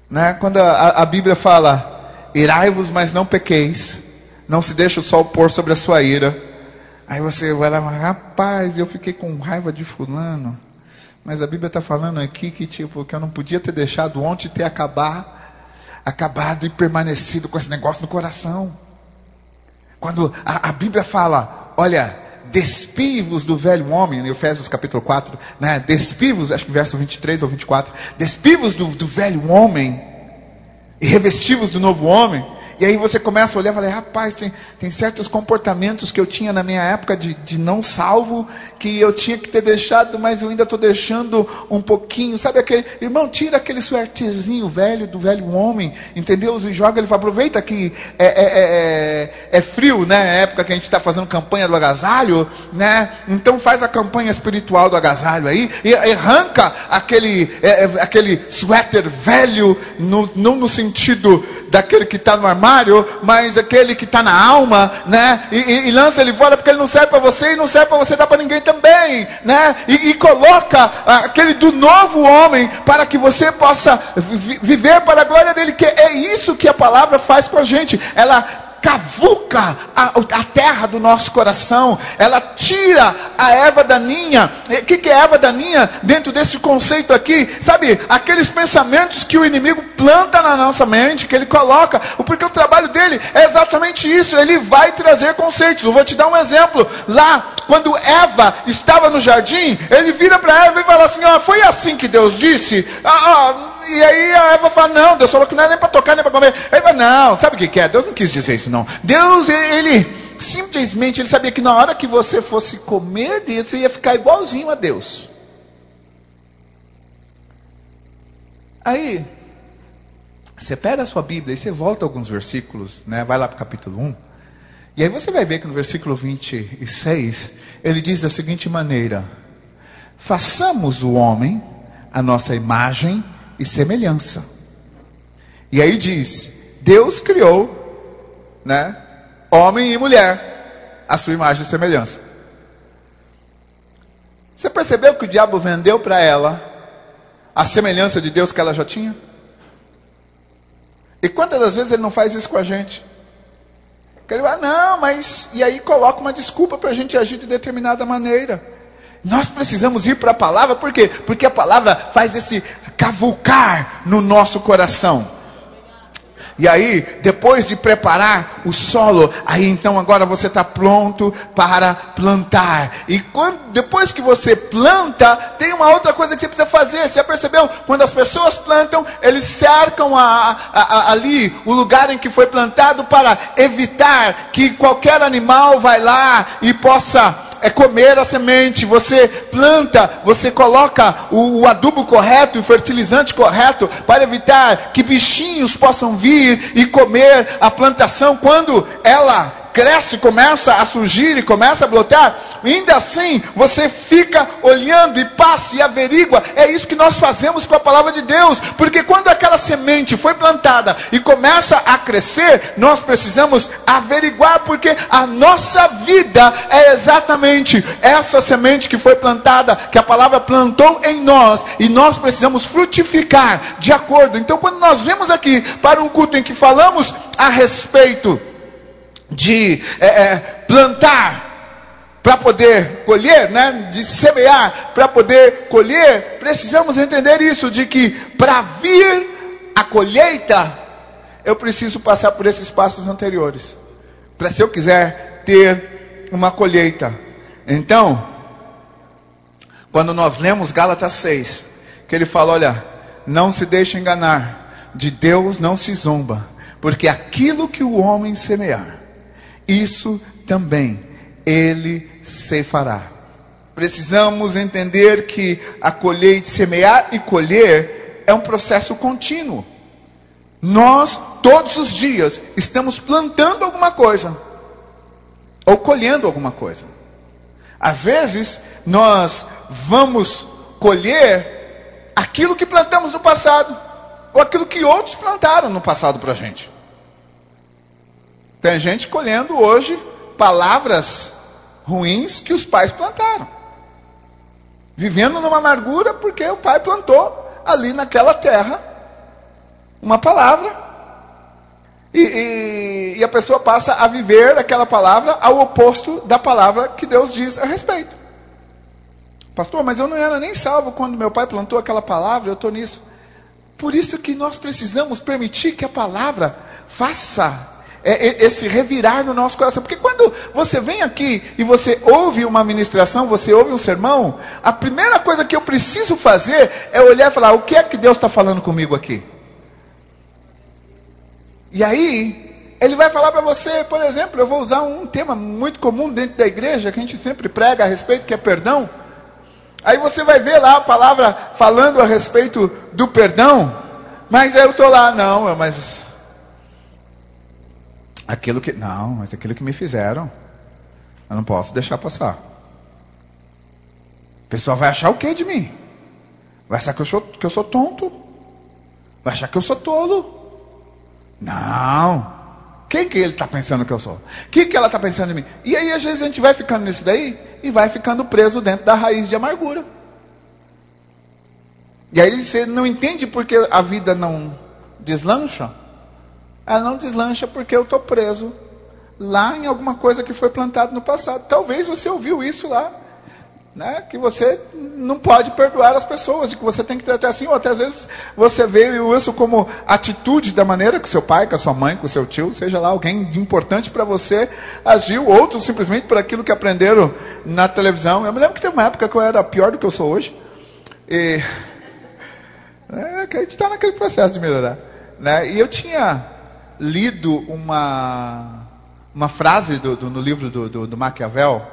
né? Quando a, a Bíblia fala, irai-vos, mas não pequeis, não se deixe o sol pôr sobre a sua ira. Aí você vai lá, rapaz, eu fiquei com raiva de fulano. Mas a Bíblia está falando aqui que tipo que eu não podia ter deixado ontem ter acabar, acabado e permanecido com esse negócio no coração. Quando a, a Bíblia fala, olha, despivos do velho homem, em Efésios capítulo 4, né? despivos, acho que verso 23 ou 24, despivos do, do velho homem e revestivos do novo homem. E aí você começa a olhar e fala, rapaz, tem, tem certos comportamentos que eu tinha na minha época de, de não salvo, que eu tinha que ter deixado, mas eu ainda estou deixando um pouquinho. Sabe aquele, irmão, tira aquele suertezinho velho do velho homem, entendeu? E joga, ele fala, aproveita que é, é, é, é, é frio, né? É época que a gente está fazendo campanha do agasalho, né? Então faz a campanha espiritual do agasalho aí, e, arranca aquele, é, é, aquele suéter velho, no, não no sentido daquele que está no armário, armário, mas aquele que está na alma, né? E, e, e, lança ele fora porque ele não serve para você e não serve para você dar para ninguém também, né? E, e, coloca aquele do novo homem para que você possa viver para a glória dele, que é isso que a palavra faz com a gente. Ela cavuca a, a, terra do nosso coração, ela tira a erva daninha. O que, que é erva daninha dentro desse conceito aqui? Sabe, aqueles pensamentos que o inimigo planta na nossa mente, que ele coloca, porque o trabalho dele é exatamente isso, ele vai trazer conceitos. Eu vou te dar um exemplo. Lá, quando Eva estava no jardim, ele vira para Eva e fala assim: ó, foi assim que Deus disse? Ah, ah, e aí a Eva fala, não, Deus falou que não é nem para tocar, nem para comer. Ele fala, não, sabe o que, que é? Deus não quis dizer isso, não. Deus, ele simplesmente, ele sabia que na hora que você fosse comer disso, você ia ficar igualzinho a Deus. Aí, você pega a sua Bíblia e você volta alguns versículos, né? vai lá para o capítulo 1. E aí você vai ver que no versículo 26, ele diz da seguinte maneira: Façamos o homem a nossa imagem e semelhança. E aí diz: Deus criou, né, homem e mulher, a sua imagem e semelhança. Você percebeu que o diabo vendeu para ela a semelhança de Deus que ela já tinha? E quantas das vezes ele não faz isso com a gente? Ele vai, não, mas. E aí coloca uma desculpa para a gente agir de determinada maneira. Nós precisamos ir para a palavra, por quê? Porque a palavra faz esse cavucar no nosso coração. E aí, depois de preparar o solo, aí então agora você está pronto para plantar. E quando, depois que você planta, tem uma outra coisa que você precisa fazer. Você já percebeu? Quando as pessoas plantam, eles cercam a, a, a, ali o lugar em que foi plantado para evitar que qualquer animal vai lá e possa é comer a semente, você planta, você coloca o, o, adubo correto, o fertilizante correto, para evitar que bichinhos possam vir e comer a plantação quando ela cresce, começa a surgir e começa a brotar, ainda assim você fica olhando e passa e averigua. É isso que nós fazemos com a palavra de Deus, porque quando aquela semente foi plantada e começa a crescer, nós precisamos averiguar, porque a nossa vida é exatamente essa semente que foi plantada, que a palavra plantou em nós, e nós precisamos frutificar de acordo. Então, quando nós vemos aqui para um culto em que falamos a respeito de é, é, plantar para poder colher, né? de semear para poder colher, precisamos entender isso, de que para vir a colheita, eu preciso passar por esses passos anteriores. Para se eu quiser ter uma colheita. Então, quando nós lemos Gálatas 6, que ele fala: olha, não se deixe enganar, de Deus não se zomba, porque aquilo que o homem semear, isso também ele se fará. Precisamos entender que a colheita, semear e colher é um processo contínuo. Nós, todos os dias, estamos plantando alguma coisa, ou colhendo alguma coisa. Às vezes, nós vamos colher aquilo que plantamos no passado, ou aquilo que outros plantaram no passado para a gente. Tem gente colhendo hoje palavras ruins que os pais plantaram. Vivendo numa amargura porque o pai plantou ali naquela terra uma palavra. E, e, e, a pessoa passa a viver aquela palavra ao oposto da palavra que Deus diz a respeito. Pastor, mas eu não era nem salvo quando meu pai plantou aquela palavra, eu estou nisso. Por isso que nós precisamos permitir que a palavra faça é, é, esse revirar no nosso coração. Porque quando você vem aqui e você ouve uma ministração, você ouve um sermão, a primeira coisa que eu preciso fazer é olhar e falar: o que é que Deus está falando comigo aqui? E aí, ele vai falar para você, por exemplo, eu vou usar um tema muito comum dentro da igreja, que a gente sempre prega a respeito, que é perdão. Aí você vai ver lá a palavra falando a respeito do perdão, mas eu estou lá, não, mas aquilo que. Não, mas aquilo que me fizeram, eu não posso deixar passar. O pessoal vai achar o que de mim? Vai achar que eu sou, que eu sou tonto? Vai achar que eu sou tolo? Não. Quem que ele está pensando que eu sou? O que, que ela está pensando em mim? E aí, às vezes, a gente vai ficando nisso daí e vai ficando preso dentro da raiz de amargura. E aí você não entende porque a vida não deslancha. Ela não deslancha porque eu estou preso lá em alguma coisa que foi plantada no passado. Talvez você ouviu isso lá né, que você não pode perdoar as pessoas, e que você tem que tratar assim, ou até às vezes você vê isso como atitude da maneira que seu pai, com a sua mãe, com seu tio, seja lá alguém importante para você, agiu, outros simplesmente por aquilo que aprenderam na televisão. Eu me lembro que teve uma época que eu era pior do que eu sou hoje, e é, está naquele processo de melhorar. Né? E eu tinha lido uma, uma frase do, do no livro do, do, do Maquiavel,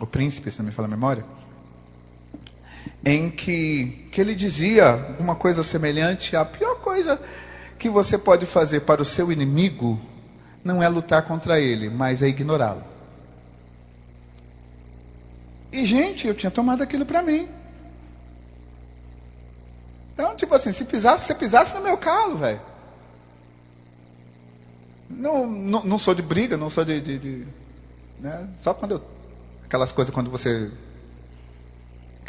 o príncipe, se não me fala a memória, em que, que ele dizia uma coisa semelhante: a pior coisa que você pode fazer para o seu inimigo não é lutar contra ele, mas é ignorá-lo. E, gente, eu tinha tomado aquilo para mim. Então, tipo assim, se pisasse, você pisasse no meu calo, velho. Não, não, não, sou de briga, não sou de. de, de né? Só quando eu Aquelas coisas quando você.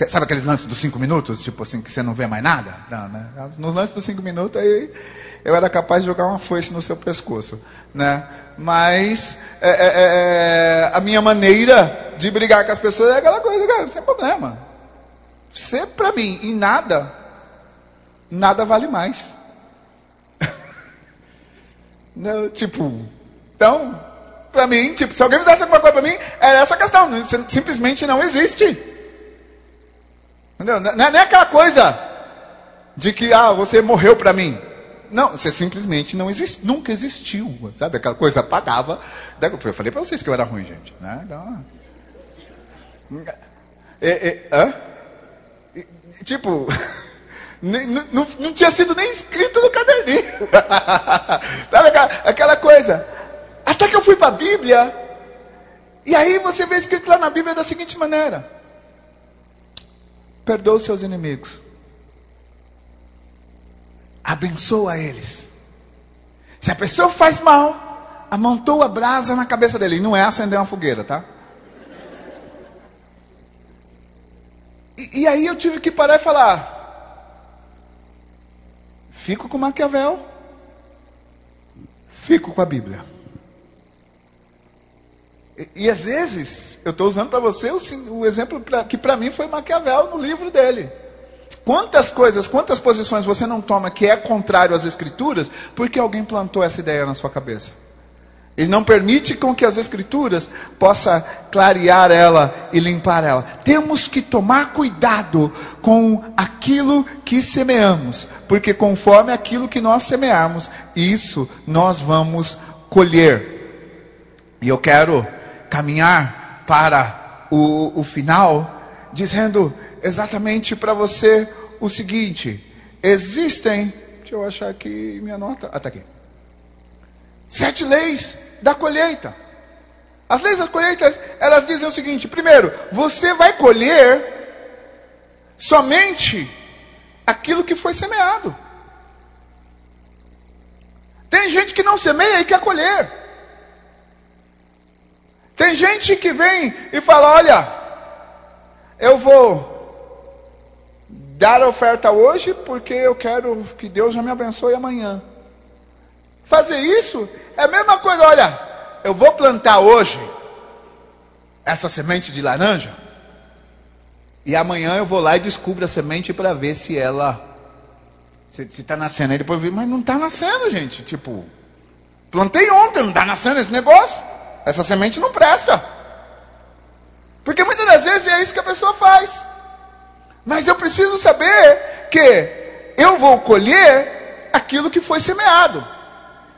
Sabe aqueles lances dos cinco minutos? Tipo assim, que você não vê mais nada? Não, né? Nos lances dos cinco minutos, aí eu era capaz de jogar uma foice no seu pescoço. Né? Mas é, é, é, é a minha maneira de brigar com as pessoas é aquela coisa, cara, sem problema. Você, para mim, em nada, nada vale mais. Não, tipo, então, para mim, tipo, se alguém fizesse alguma coisa para mim, era essa questão. Simplesmente não existe. Entendeu? Não é, não é aquela coisa de que, ah, você morreu para mim. Não, você simplesmente não existe, nunca existiu. Sabe? Aquela coisa apagava. Eu falei para vocês que eu era ruim, gente. Né? Então, é, é, hã? tipo, não, não, não, tinha sido nem escrito no caderninho. Sabe aquela, aquela coisa? Até que eu fui para a Bíblia, e aí você vê escrito lá na Bíblia da seguinte maneira: perdoa os seus inimigos, abençoa eles. Se a pessoa faz mal, amontou a brasa na cabeça dele, não é acender uma fogueira, tá? E, e aí eu tive que parar e falar: fico com Maquiavel, fico com a Bíblia. E, e às vezes, eu estou usando para você o, o exemplo pra, que para mim foi Maquiavel no livro dele. Quantas coisas, quantas posições você não toma que é contrário às escrituras, porque alguém plantou essa ideia na sua cabeça? Ele não permite com que as escrituras possa clarear ela e limpar ela. Temos que tomar cuidado com aquilo que semeamos, porque conforme aquilo que nós semearmos, isso nós vamos colher. E eu quero caminhar para o, o final, dizendo exatamente para você o seguinte: existem, deixa eu achar aqui minha nota, ah, está aqui. Sete leis da colheita. As leis da colheita, elas dizem o seguinte: primeiro, você vai colher somente aquilo que foi semeado. Tem gente que não semeia e quer colher. Tem gente que vem e fala: olha, eu vou dar oferta hoje porque eu quero que Deus já me abençoe amanhã. Fazer isso é a mesma coisa, olha, eu vou plantar hoje essa semente de laranja e amanhã eu vou lá e descubro a semente para ver se ela se está nascendo. Aí depois eu vi, mas não está nascendo, gente. Tipo, plantei ontem, não está nascendo esse negócio. Essa semente não presta. Porque muitas das vezes é isso que a pessoa faz. Mas eu preciso saber que eu vou colher aquilo que foi semeado.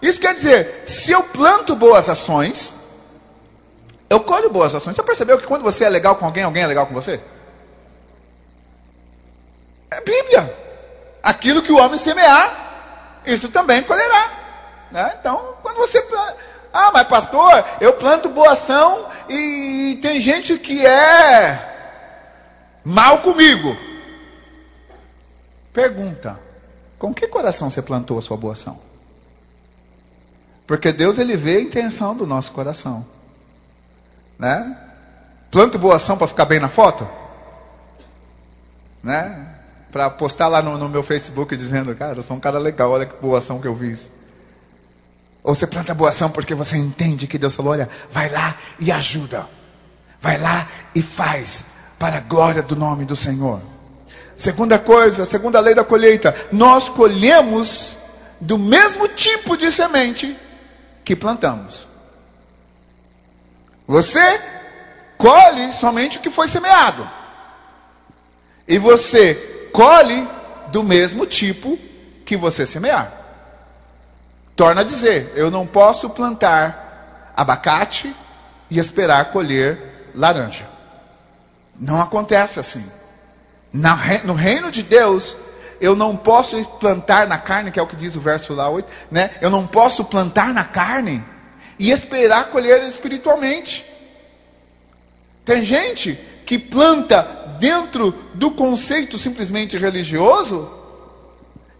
Isso quer dizer, se eu planto boas ações, eu colho boas ações. Você percebeu que quando você é legal com alguém, alguém é legal com você? É Bíblia. Aquilo que o homem semear, isso também colherá. Né? Então, quando você planta. Ah, mas pastor, eu planto boa ação e tem gente que é mal comigo. Pergunta: com que coração você plantou a sua boa ação? Porque Deus ele vê a intenção do nosso coração. Né? Planto boa ação para ficar bem na foto? Né? Para postar lá no, no, meu Facebook dizendo, cara, eu sou um cara legal, olha que boa ação que eu fiz. Ou você planta boa ação porque você entende que Deus falou, olha, vai lá e ajuda. Vai lá e faz para a glória do nome do Senhor. Segunda coisa, segunda lei da colheita, nós colhemos do mesmo tipo de semente que plantamos. Você colhe somente o que foi semeado. E você colhe do mesmo tipo que você semear. Torna a dizer, eu não posso plantar abacate e esperar colher laranja. Não acontece assim. No reino de Deus, eu não posso plantar na carne, que é o que diz o verso lá 8, né? Eu não posso plantar na carne e esperar colher espiritualmente. Tem gente que planta dentro do conceito simplesmente religioso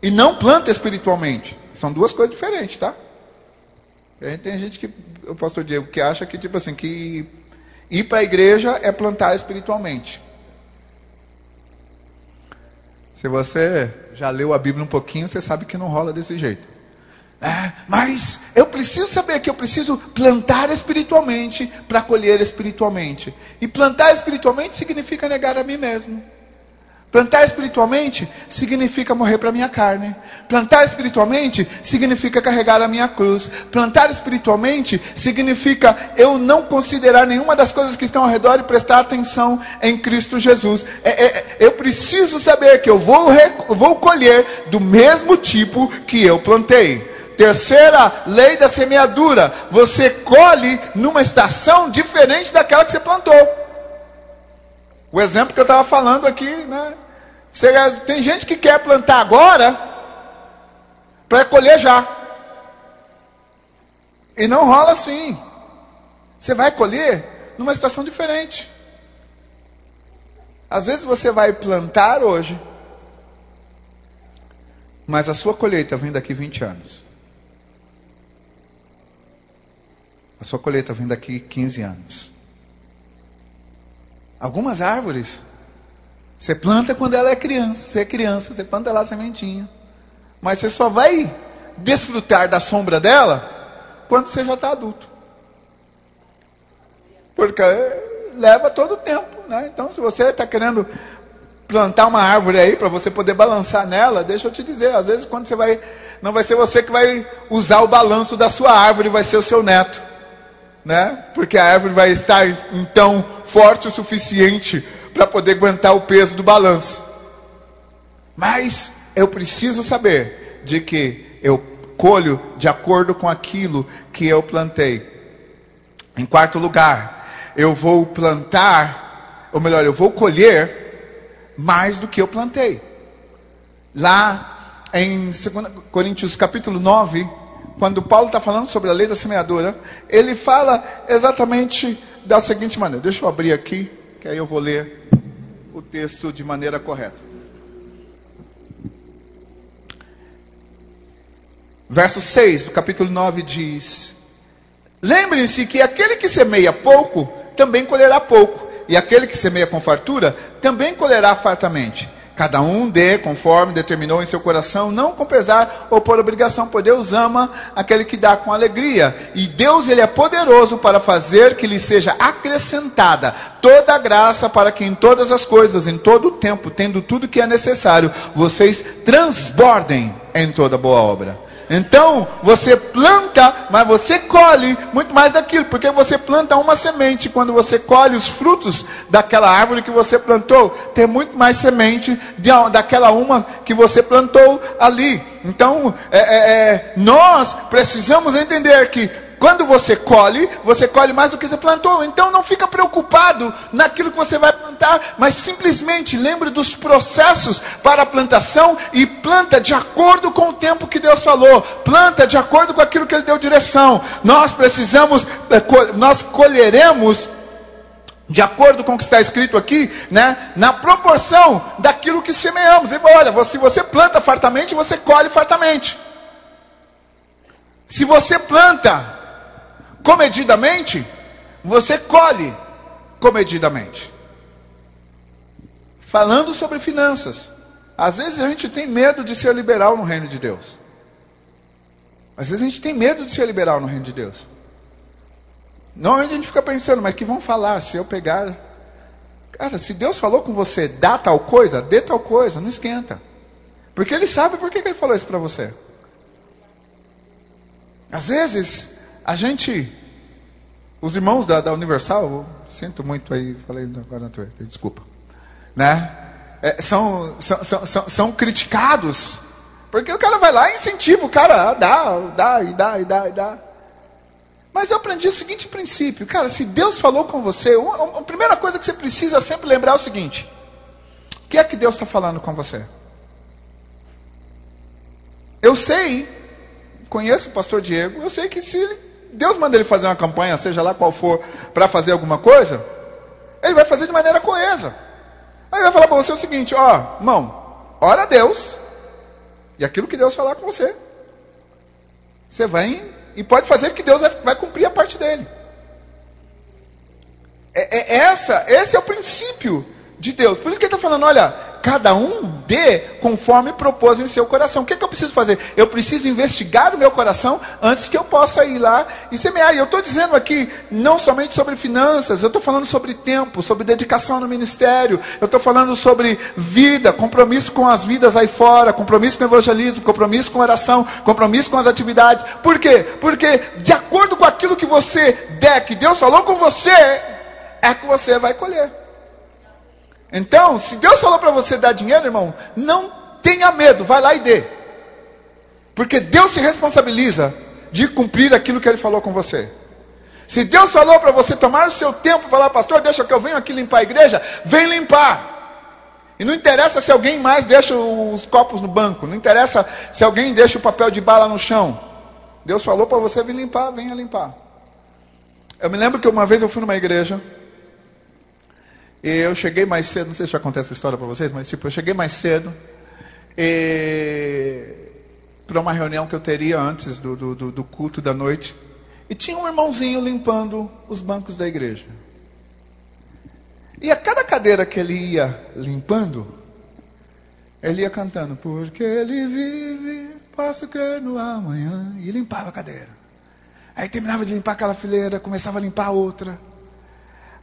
e não planta espiritualmente. São duas coisas diferentes, tá? Tem gente que, o pastor Diego, que acha que, tipo assim, que ir para a igreja é plantar espiritualmente. Se você já leu a Bíblia um pouquinho, você sabe que não rola desse jeito. É, mas eu preciso saber que eu preciso plantar espiritualmente para colher espiritualmente. E plantar espiritualmente significa negar a mim mesmo. Plantar espiritualmente significa morrer para a minha carne. Plantar espiritualmente significa carregar a minha cruz. Plantar espiritualmente significa eu não considerar nenhuma das coisas que estão ao redor e prestar atenção em Cristo Jesus. É, é, eu preciso saber que eu vou, vou colher do mesmo tipo que eu plantei. Terceira lei da semeadura: você colhe numa estação diferente daquela que você plantou. O exemplo que eu estava falando aqui, né? Você, tem gente que quer plantar agora para colher já. E não rola assim. Você vai colher numa estação diferente. Às vezes você vai plantar hoje, mas a sua colheita vem daqui 20 anos. A sua colheita vem daqui 15 anos. Algumas árvores, você planta quando ela é criança. Você é criança, você planta lá a sementinha. Mas você só vai desfrutar da sombra dela quando você já está adulto. Porque leva todo o tempo. Né? Então, se você está querendo plantar uma árvore aí para você poder balançar nela, deixa eu te dizer, às vezes quando você vai, não vai ser você que vai usar o balanço da sua árvore, vai ser o seu neto né? Porque a árvore vai estar então forte o suficiente para poder aguentar o peso do balanço. Mas eu preciso saber de que eu colho de acordo com aquilo que eu plantei. Em quarto lugar, eu vou plantar, ou melhor, eu vou colher mais do que eu plantei. Lá em 2 Coríntios capítulo 9, quando Paulo está falando sobre a lei da semeadura, ele fala exatamente da seguinte maneira. Deixa eu abrir aqui, que aí eu vou ler o texto de maneira correta. Verso 6 do capítulo 9 diz: Lembrem-se que aquele que semeia pouco também colherá pouco, e aquele que semeia com fartura também colherá fartamente. Cada um dê conforme determinou em seu coração, não com pesar ou por obrigação, pois Deus ama aquele que dá com alegria. E Deus ele é poderoso para fazer que lhe seja acrescentada toda a graça para que em todas as coisas, em todo o tempo, tendo tudo que é necessário, vocês transbordem em toda boa obra. Então, você planta, mas você colhe muito mais daquilo, porque você planta uma semente, quando você colhe os frutos daquela árvore que você plantou, tem muito mais semente de, daquela uma que você plantou ali. Então, é, é, é nós precisamos entender que quando você colhe, você colhe mais do que você plantou. Então não fica preocupado naquilo que você vai plantar, mas simplesmente lembre dos processos para a plantação e planta de acordo com o tempo que Deus falou. Planta de acordo com aquilo que ele deu direção. Nós precisamos, eh, nós colheremos de acordo com o que está escrito aqui, né, na proporção daquilo que semeamos. Ele olha, se você planta fartamente, você colhe fartamente. Se você planta comedidamente, você colhe comedidamente. Falando sobre finanças, às vezes a gente tem medo de ser liberal no reino de Deus. Às vezes a gente tem medo de ser liberal no reino de Deus. Normalmente a gente fica pensando, mas que vão falar se eu pegar. Cara, se Deus falou com você, dá tal coisa, dê tal coisa, não esquenta. Porque Ele sabe por que Ele falou isso para você. Às vezes, a gente, os irmãos da, da Universal, sinto muito aí, falei agora na tua, desculpa, né? É, são, são, são, são, criticados, porque o cara vai lá e incentiva o cara a dar, dá, e dá, e dá, e dá. Mas eu aprendi o seguinte princípio, cara, se Deus falou com você, a primeira coisa que você precisa sempre lembrar é o seguinte: o que é que Deus está falando com você? Eu sei, conheço o pastor Diego, eu sei que se Deus manda ele fazer uma campanha, seja lá qual for, para fazer alguma coisa, ele vai fazer de maneira coesa. Aí vai falar para você o seguinte: ó, irmão, ora a Deus, e aquilo que Deus falar com você, você vai e pode fazer que Deus vai, cumprir a parte dele. É, é, essa, esse é o princípio de Deus. Por isso que ele está falando: olha, cada um dê conforme propôs em seu coração. O que, é que eu preciso fazer? Eu preciso investigar o meu coração antes que eu possa ir lá e semear. E eu estou dizendo aqui não somente sobre finanças, eu estou falando sobre tempo, sobre dedicação no ministério, eu estou falando sobre vida, compromisso com as vidas aí fora, compromisso com o evangelismo, compromisso com oração, compromisso com as atividades. Por quê? Porque de acordo com aquilo que você der, que Deus falou com você, é que você vai colher. Então, se Deus falou para você dar dinheiro, irmão, não tenha medo, vai lá e dê. Porque Deus se responsabiliza de cumprir aquilo que Ele falou com você. Se Deus falou para você tomar o seu tempo, falar, pastor, deixa que eu venho aqui limpar a igreja, vem limpar. E não interessa se alguém mais deixa os copos no banco, não interessa se alguém deixa o papel de bala no chão. Deus falou para você vir limpar, venha limpar. Eu me lembro que uma vez eu fui numa igreja, eu cheguei mais cedo, não sei se já contei essa história para vocês, mas tipo, eu cheguei mais cedo para uma reunião que eu teria antes do, do, do culto da noite. E tinha um irmãozinho limpando os bancos da igreja. E a cada cadeira que ele ia limpando, ele ia cantando, porque ele vive, posso crer no amanhã. E limpava a cadeira. Aí terminava de limpar aquela fileira, começava a limpar a outra.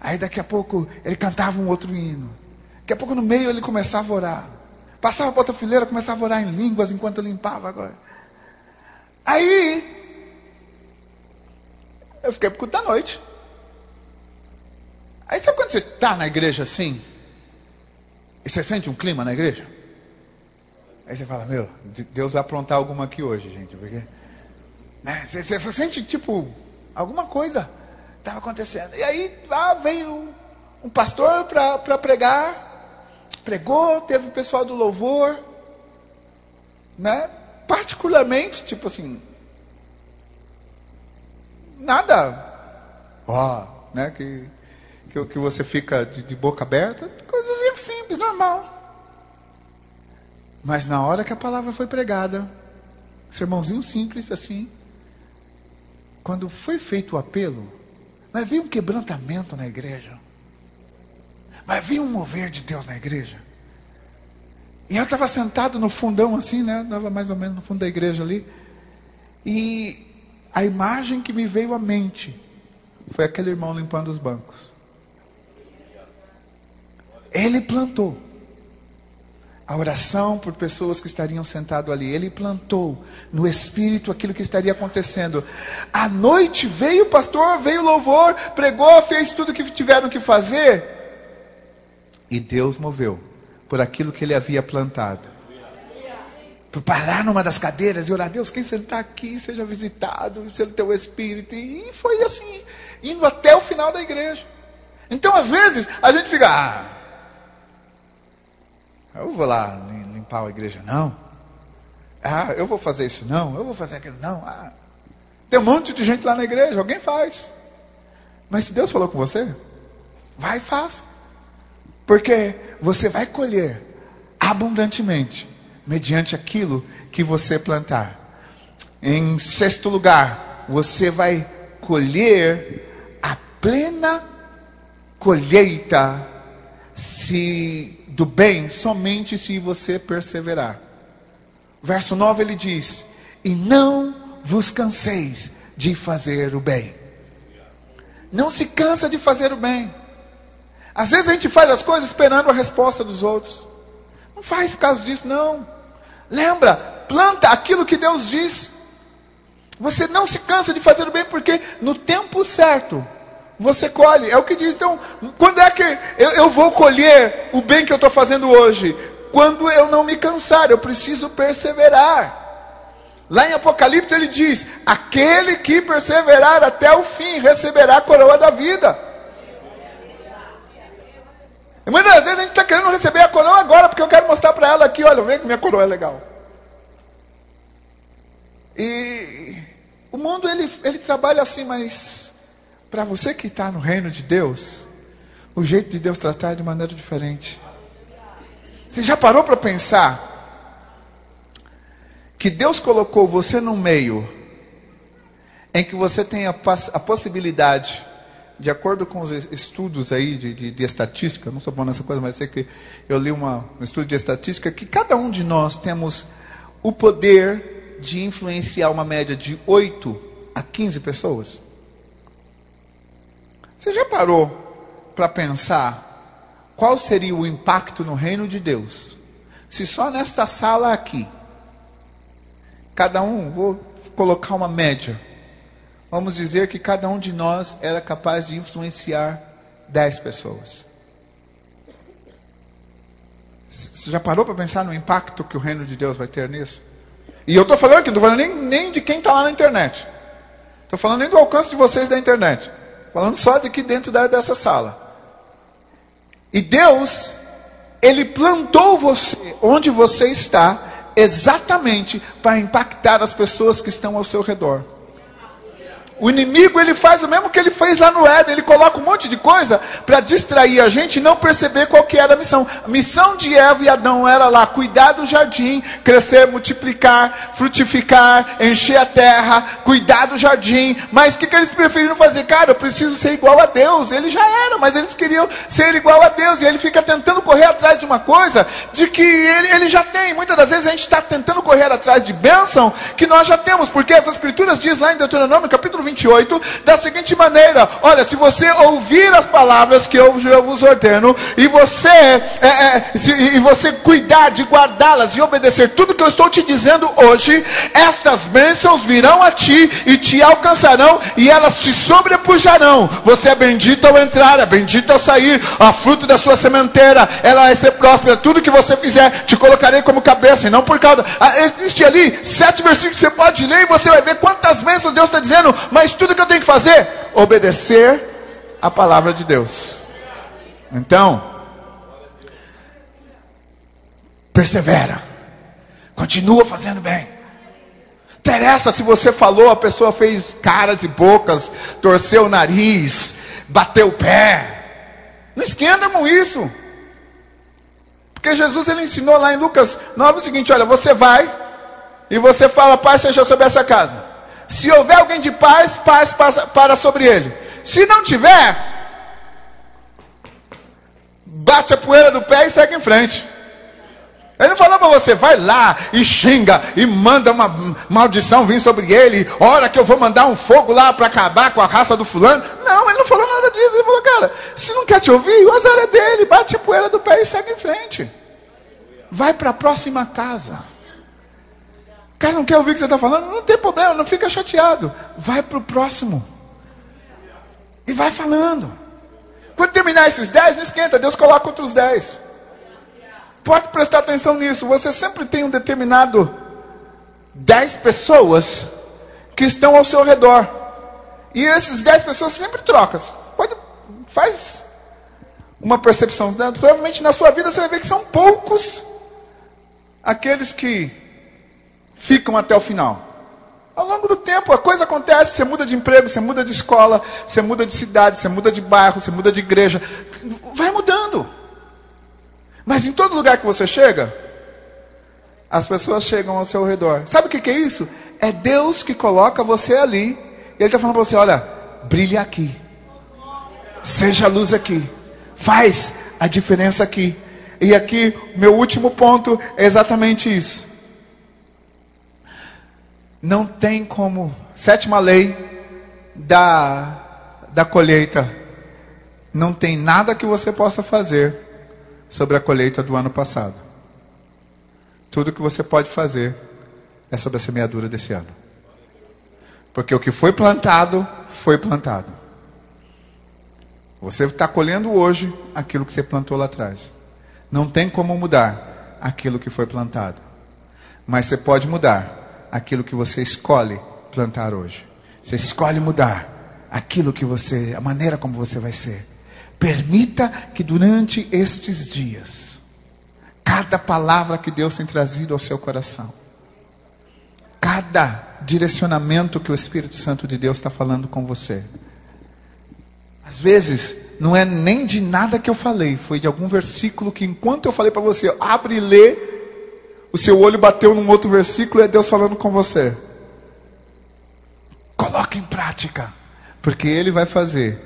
Aí daqui a pouco ele cantava um outro hino. Daqui a pouco no meio ele começava a orar. Passava para outra fileira, começava a orar em línguas enquanto limpava agora. Aí eu fiquei por culto da noite. Aí sabe quando você está na igreja assim? E você sente um clima na igreja? Aí você fala, meu, Deus vai aprontar alguma aqui hoje, gente. Porque né, você, você sente tipo alguma coisa estava acontecendo. E aí lá veio um pastor para pregar, pregou, teve o pessoal do louvor, né? Particularmente, tipo assim, nada, ó, né? Que, que, que você fica de, de boca aberta, coisas simples, normal. Mas na hora que a palavra foi pregada, sermãozinho simples assim, quando foi feito o apelo, Vai vir um quebrantamento na igreja. Vai vir um mover de Deus na igreja. E eu estava sentado no fundão assim, né? Estava mais ou menos no fundo da igreja ali. E a imagem que me veio à mente foi aquele irmão limpando os bancos. Ele plantou. A oração por pessoas que estariam sentado ali. Ele plantou no espírito aquilo que estaria acontecendo. À noite veio o pastor, veio o louvor, pregou, fez tudo o que tiveram que fazer. E Deus moveu por aquilo que ele havia plantado. Por parar numa das cadeiras e orar, Deus, quem sentar aqui seja visitado pelo teu espírito. E foi assim, indo até o final da igreja. Então, às vezes, a gente fica, ah, eu vou lá limpar a igreja, não. Ah, eu vou fazer isso, não. Eu vou fazer aquilo, não. Ah, tem um monte de gente lá na igreja, alguém faz. Mas se Deus falou com você, vai e faça. Porque você vai colher abundantemente, mediante aquilo que você plantar. Em sexto lugar, você vai colher a plena colheita se do bem somente se você perseverar. Verso 9 ele diz: E não vos canseis de fazer o bem. Não se cansa de fazer o bem. Às vezes a gente faz as coisas esperando a resposta dos outros. Não faz causa disso, não. Lembra, planta aquilo que Deus diz. Você não se cansa de fazer o bem, porque no tempo certo você colhe. É o que diz. Então, quando é que eu, eu vou colher o bem que eu estou fazendo hoje? Quando eu não me cansar, eu preciso perseverar. Lá em Apocalipse ele diz: aquele que perseverar até o fim receberá a coroa da vida. E muitas vezes a gente está querendo receber a coroa agora, porque eu quero mostrar para ela aqui: olha, vê que minha coroa é legal. E o mundo ele, ele trabalha assim, mas para você que está no reino de Deus, o jeito de Deus tratar é de maneira diferente. Você já parou para pensar que Deus colocou você no meio em que você tem a, a possibilidade, de acordo com os estudos aí de, de, de estatística, não sou bom nessa coisa, mas sei que eu li uma, um estudo de estatística, que cada um de nós temos o poder de influenciar uma média de 8 a 15 pessoas. Você já parou para pensar qual seria o impacto no reino de Deus se só nesta sala aqui, cada um, vou colocar uma média, vamos dizer que cada um de nós era capaz de influenciar 10 pessoas. Você já parou para pensar no impacto que o reino de Deus vai ter nisso? E eu estou falando aqui, não estou falando nem, nem de quem está lá na internet. Estou falando nem do alcance de vocês da internet. Falando só de aqui dentro dessa sala. E Deus, Ele plantou você onde você está, exatamente para impactar as pessoas que estão ao seu redor. O inimigo ele faz o mesmo que ele fez lá no Éden, ele coloca um monte de coisa para distrair a gente e não perceber qual que era a missão. A missão de Eva e Adão era lá cuidar do jardim, crescer, multiplicar, frutificar, encher a terra, cuidar do jardim. Mas o que, que eles preferiram fazer? Cara, eu preciso ser igual a Deus. Ele já era, mas eles queriam ser igual a Deus. E ele fica tentando correr atrás de uma coisa de que ele, ele já tem. Muitas das vezes a gente está tentando correr atrás de bênção que nós já temos, porque as escrituras diz lá em Deuteronômio capítulo 28, da seguinte maneira: olha, se você ouvir as palavras que eu, eu vos ordeno, e você, é, é, se, e você cuidar de guardá-las e obedecer tudo que eu estou te dizendo hoje, estas bênçãos virão a ti e te alcançarão, e elas te sobrepujarão. Você é bendito ao entrar, é bendito ao sair, a fruto da sua sementeira, ela vai ser próspera. Tudo que você fizer, te colocarei como cabeça, e não por causa. Ah, existe ali sete versículos que você pode ler e você vai ver quantas bênçãos Deus está dizendo, mas tudo que eu tenho que fazer? Obedecer a palavra de Deus. Então, persevera. Continua fazendo bem. Interessa se você falou, a pessoa fez caras e bocas, torceu o nariz, bateu o pé. Não esquenta com isso. Porque Jesus ele ensinou lá em Lucas 9 o seguinte: olha, você vai e você fala, Pai, seja sobre essa casa. Se houver alguém de paz, paz para sobre ele. Se não tiver, bate a poeira do pé e segue em frente. Ele não falou para você, vai lá e xinga e manda uma maldição vir sobre ele. Hora que eu vou mandar um fogo lá para acabar com a raça do fulano. Não, ele não falou nada disso. Ele falou, cara, se não quer te ouvir, o azar é dele. Bate a poeira do pé e segue em frente. Vai para a próxima casa. Cara, não quer ouvir o que você está falando? Não tem problema, não fica chateado. Vai para o próximo. E vai falando. Quando terminar esses dez, não esquenta, Deus coloca outros dez. Pode prestar atenção nisso. Você sempre tem um determinado dez pessoas que estão ao seu redor. E esses dez pessoas sempre trocam. Pode, faz uma percepção. Provavelmente na sua vida você vai ver que são poucos aqueles que ficam até o final. Ao longo do tempo, a coisa acontece, você muda de emprego, você muda de escola, você muda de cidade, você muda de bairro, você muda de igreja. Vai mudando. Mas em todo lugar que você chega, as pessoas chegam ao seu redor. Sabe o que, é isso? É Deus que coloca você ali. E Ele está falando para você: olha, brilhe aqui. Seja luz aqui. Faz a diferença aqui. E aqui, meu último ponto é exatamente isso. Não tem como. Sétima lei da, da colheita. Não tem nada que você possa fazer sobre a colheita do ano passado. Tudo que você pode fazer é sobre a semeadura desse ano. Porque o que foi plantado, foi plantado. Você está colhendo hoje aquilo que você plantou lá atrás. Não tem como mudar aquilo que foi plantado. Mas você pode mudar aquilo que você escolhe plantar hoje. Você escolhe mudar aquilo que você, a maneira como você vai ser. Permita que durante estes dias, cada palavra que Deus tem trazido ao seu coração, cada direcionamento que o Espírito Santo de Deus está falando com você, às vezes, não é nem de nada que eu falei, foi de algum versículo que, enquanto eu falei para você, abre e lê, o seu olho bateu num outro versículo e é Deus falando com você. Coloque em prática, porque Ele vai fazer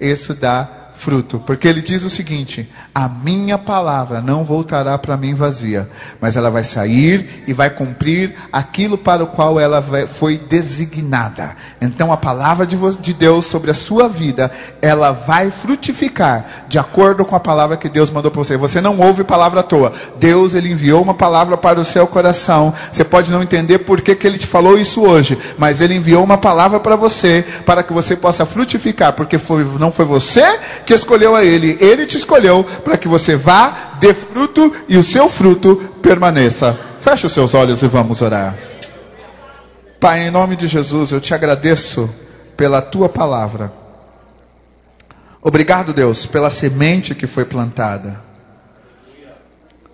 isso dar fruto, porque ele diz o seguinte: a minha palavra não voltará para mim vazia, mas ela vai sair e vai cumprir aquilo para o qual ela foi designada. Então a palavra de Deus sobre a sua vida, ela vai frutificar de acordo com a palavra que Deus mandou para você. Você não ouve palavra à toa. Deus ele enviou uma palavra para o seu coração. Você pode não entender por que, que ele te falou isso hoje, mas ele enviou uma palavra para você para que você possa frutificar, porque foi, não foi você que escolheu a Ele. Ele te escolheu para que você vá, dê fruto e o seu fruto permaneça. Feche os seus olhos e vamos orar. Pai, em nome de Jesus, eu te agradeço pela tua palavra. Obrigado, Deus, pela semente que foi plantada.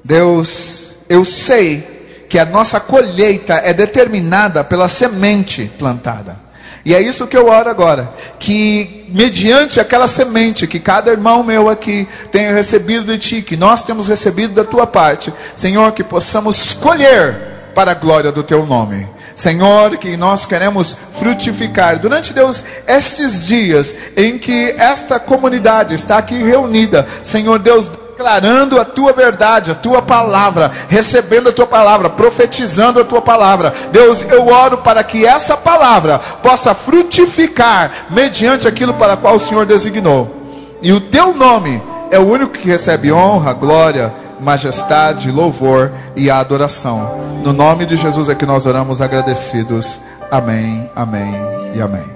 Deus, eu sei que a nossa colheita é determinada pela semente plantada. E é isso que eu oro agora. Que mediante aquela semente que cada irmão meu aqui tenha recebido de ti, que nós temos recebido da tua parte, Senhor, que possamos colher para a glória do teu nome. Senhor, que nós queremos frutificar durante Deus estes dias em que esta comunidade está aqui reunida, Senhor Deus, declarando a tua verdade, a tua palavra, recebendo a tua palavra, profetizando a tua palavra. Deus, eu oro para que essa palavra possa frutificar mediante aquilo para qual o Senhor designou. E o teu nome é o único que recebe honra, glória, majestade, louvor e adoração. No nome de Jesus é que nós oramos agradecidos. Amém, amém e amém.